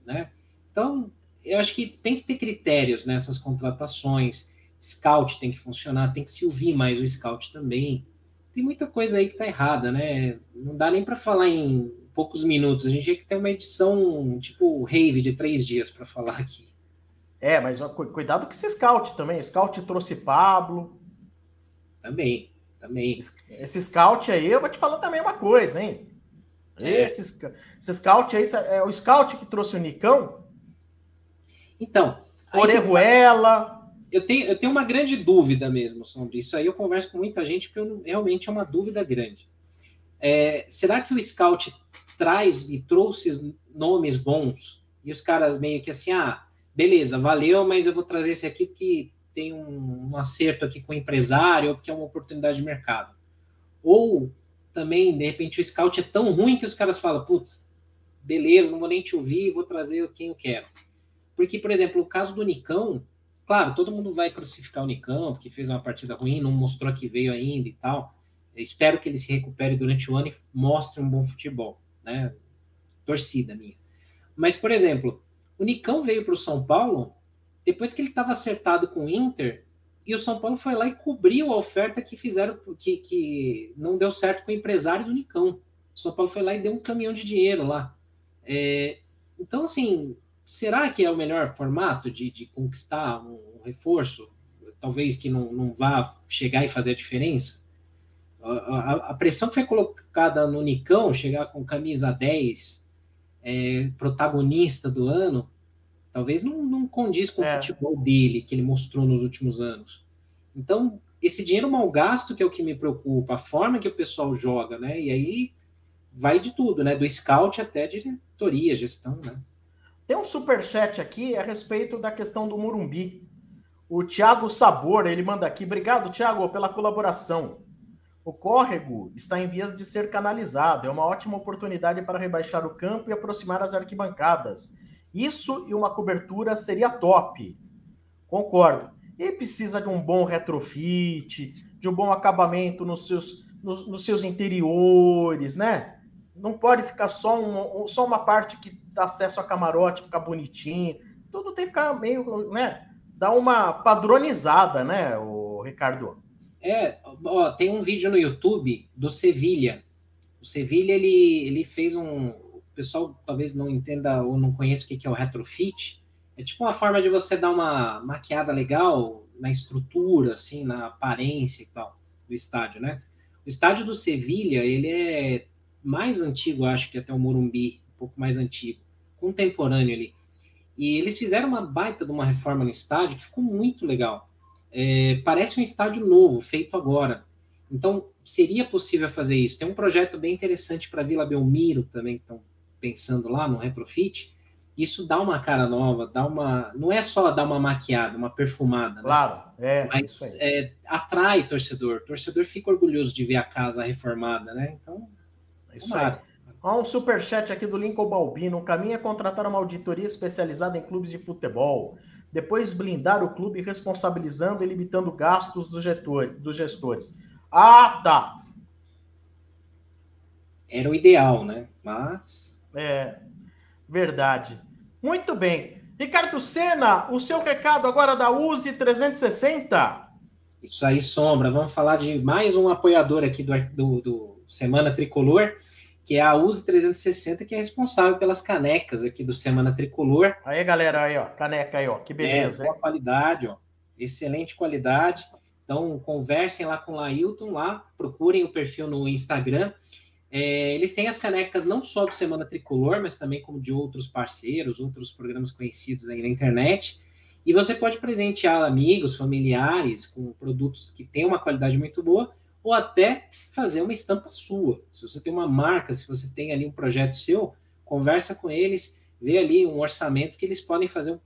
né? Então, eu acho que tem que ter critérios nessas contratações, scout tem que funcionar, tem que se ouvir mais o scout também. Tem muita coisa aí que está errada, né? Não dá nem para falar em poucos minutos. A gente tinha que ter uma edição tipo rave de três dias para falar aqui. É, mas cuidado com esse scout também. Scout trouxe Pablo. Também, também. Esse scout aí, eu vou te falar também uma coisa, hein? É. Esse, esse scout aí, é o scout que trouxe o Nicão? Então. Orejuela. Eu tenho, eu tenho uma grande dúvida mesmo sobre isso aí. Eu converso com muita gente porque realmente é uma dúvida grande. É, será que o scout traz e trouxe nomes bons, e os caras meio que assim, ah, beleza, valeu, mas eu vou trazer esse aqui porque tem um, um acerto aqui com o empresário, ou porque é uma oportunidade de mercado. Ou também, de repente, o scout é tão ruim que os caras falam, putz, beleza, não vou nem te ouvir, vou trazer quem eu quero. Porque, por exemplo, o caso do Nicão, claro, todo mundo vai crucificar o Nicão, porque fez uma partida ruim, não mostrou que veio ainda e tal. Eu espero que ele se recupere durante o ano e mostre um bom futebol né? Torcida minha. Mas, por exemplo, o Nicão veio para o São Paulo depois que ele estava acertado com o Inter e o São Paulo foi lá e cobriu a oferta que fizeram, que, que não deu certo com o empresário do Nicão. O São Paulo foi lá e deu um caminhão de dinheiro lá. É, então, assim, será que é o melhor formato de, de conquistar um, reforço? Talvez que não, não vá chegar e fazer a diferença? A, a, pressão que foi colocada no Nicão, chegar com camisa 10, é, protagonista do ano, talvez não, não condiz com é. o futebol dele, que ele mostrou nos últimos anos. Então, esse dinheiro mal gasto que é o que me preocupa, a forma que o pessoal joga, né? E aí vai de tudo, né? Do scout até diretoria, gestão, né? Tem um super chat aqui a respeito da questão do Murumbi. O Thiago Sabor, ele manda aqui. Obrigado, Thiago, pela colaboração. O córrego está em vias de ser canalizado. É uma ótima oportunidade para rebaixar o campo e aproximar as arquibancadas. Isso e uma cobertura seria top. Concordo. E precisa de um bom retrofit, de um bom acabamento nos seus, nos, nos seus interiores, né? Não pode ficar só, um, só uma parte que dá acesso a camarote, ficar bonitinho. Tudo tem que ficar meio, né? Dar uma padronizada, né, o Ricardo? É, ó, tem um vídeo no YouTube do Sevilha. O Sevilha, ele, ele fez um... O pessoal talvez não entenda ou não conheça o que é o retrofit. É tipo uma forma de você dar uma maquiada legal na estrutura, assim, na aparência e tal do estádio, né? O estádio do Sevilha, ele é mais antigo, acho que até o Morumbi, um pouco mais antigo, contemporâneo ali. E eles fizeram uma baita de uma reforma no estádio que ficou muito legal. É, parece um estádio novo, feito agora. Então, seria possível fazer isso. Tem um projeto bem interessante para Vila Belmiro também, que estão pensando lá no retrofit. Isso dá uma cara nova, dá uma. Não é só dar uma maquiada, uma perfumada. Né? Claro, é. Mas é, atrai torcedor. O torcedor fica orgulhoso de ver a casa reformada, né? Então. Isso aí. Há um superchat aqui do Lincoln Balbino. O caminho é contratar uma auditoria especializada em clubes de futebol depois blindar o clube responsabilizando e limitando gastos dos, dos gestores. Ah, tá. Era o ideal, né? Mas. É, verdade. Muito bem. Ricardo Senna, o seu recado agora da USE 360. Isso aí, Sombra. Vamos falar de mais um apoiador aqui do, do, do Semana Tricolor que é a Use 360, que é responsável pelas canecas aqui do Semana Tricolor. Aí, galera, aí, ó, caneca aí, ó, que beleza. É, boa qualidade, ó, excelente qualidade. Então, conversem lá com o Lailton, lá, procurem o perfil no Instagram. É, eles têm as canecas não só do Semana Tricolor, mas também como de outros parceiros, outros programas conhecidos aí na internet. E você pode presentear amigos, familiares com produtos que têm uma qualidade muito boa, ou até fazer uma estampa sua. Se você tem uma marca, se você tem ali um projeto seu, conversa com eles, vê ali um orçamento que eles podem fazer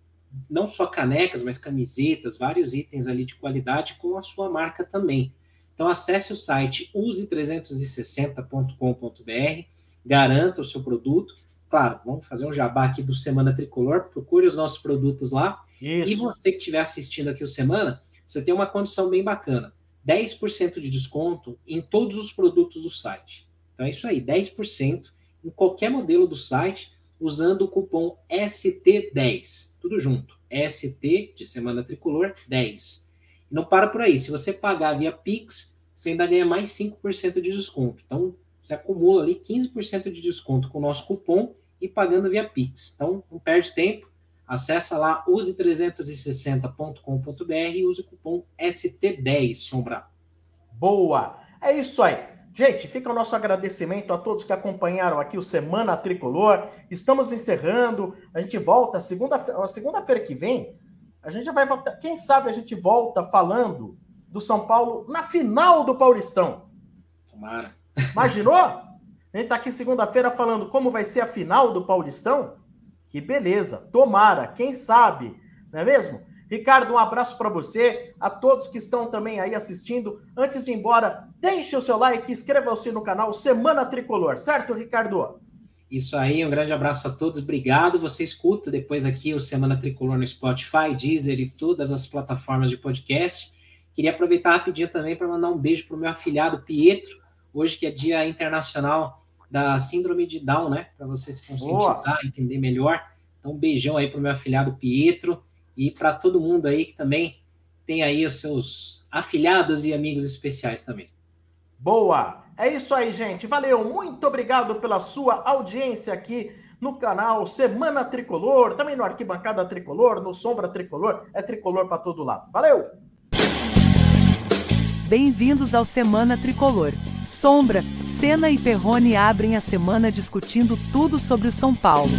não só canecas, mas camisetas, vários itens ali de qualidade com a sua marca também. Então acesse o site use360.com.br, garanta o seu produto. Claro, vamos fazer um jabá aqui do Semana Tricolor, procure os nossos produtos lá. Isso. E você que estiver assistindo aqui o Semana, você tem uma condição bem bacana 10% de desconto em todos os produtos do site. Então é isso aí, 10% em qualquer modelo do site, usando o cupom ST10. Tudo junto. ST de Semana Tricolor 10. E não para por aí. Se você pagar via Pix, você ainda ganha mais 5% de desconto. Então, você acumula ali 15% de desconto com o nosso cupom e pagando via Pix. Então, não perde tempo. Acesse lá use360.com.br e use o cupom ST10 Sombra. Boa! É isso aí. Gente, fica o nosso agradecimento a todos que acompanharam aqui o Semana Tricolor. Estamos encerrando. A gente volta segunda-feira segunda que vem. A gente vai voltar. Quem sabe a gente volta falando do São Paulo na final do Paulistão. Tomara. Imaginou? A gente está aqui segunda-feira falando como vai ser a final do Paulistão. Que beleza, tomara, quem sabe, não é mesmo? Ricardo, um abraço para você, a todos que estão também aí assistindo. Antes de ir embora, deixe o seu like, inscreva-se no canal Semana Tricolor, certo, Ricardo? Isso aí, um grande abraço a todos, obrigado. Você escuta depois aqui o Semana Tricolor no Spotify, Deezer e todas as plataformas de podcast. Queria aproveitar rapidinho também para mandar um beijo para o meu afilhado Pietro, hoje que é Dia Internacional da síndrome de Down, né? Para você se conscientizar, Boa. entender melhor. Então, um beijão aí para o meu afilhado Pietro e para todo mundo aí que também tem aí os seus afilhados e amigos especiais também. Boa! É isso aí, gente. Valeu, muito obrigado pela sua audiência aqui no canal Semana Tricolor, também no Arquibancada Tricolor, no Sombra Tricolor, é tricolor para todo lado. Valeu! Bem-vindos ao Semana Tricolor. Sombra, Senna e Perrone abrem a semana discutindo tudo sobre o São Paulo.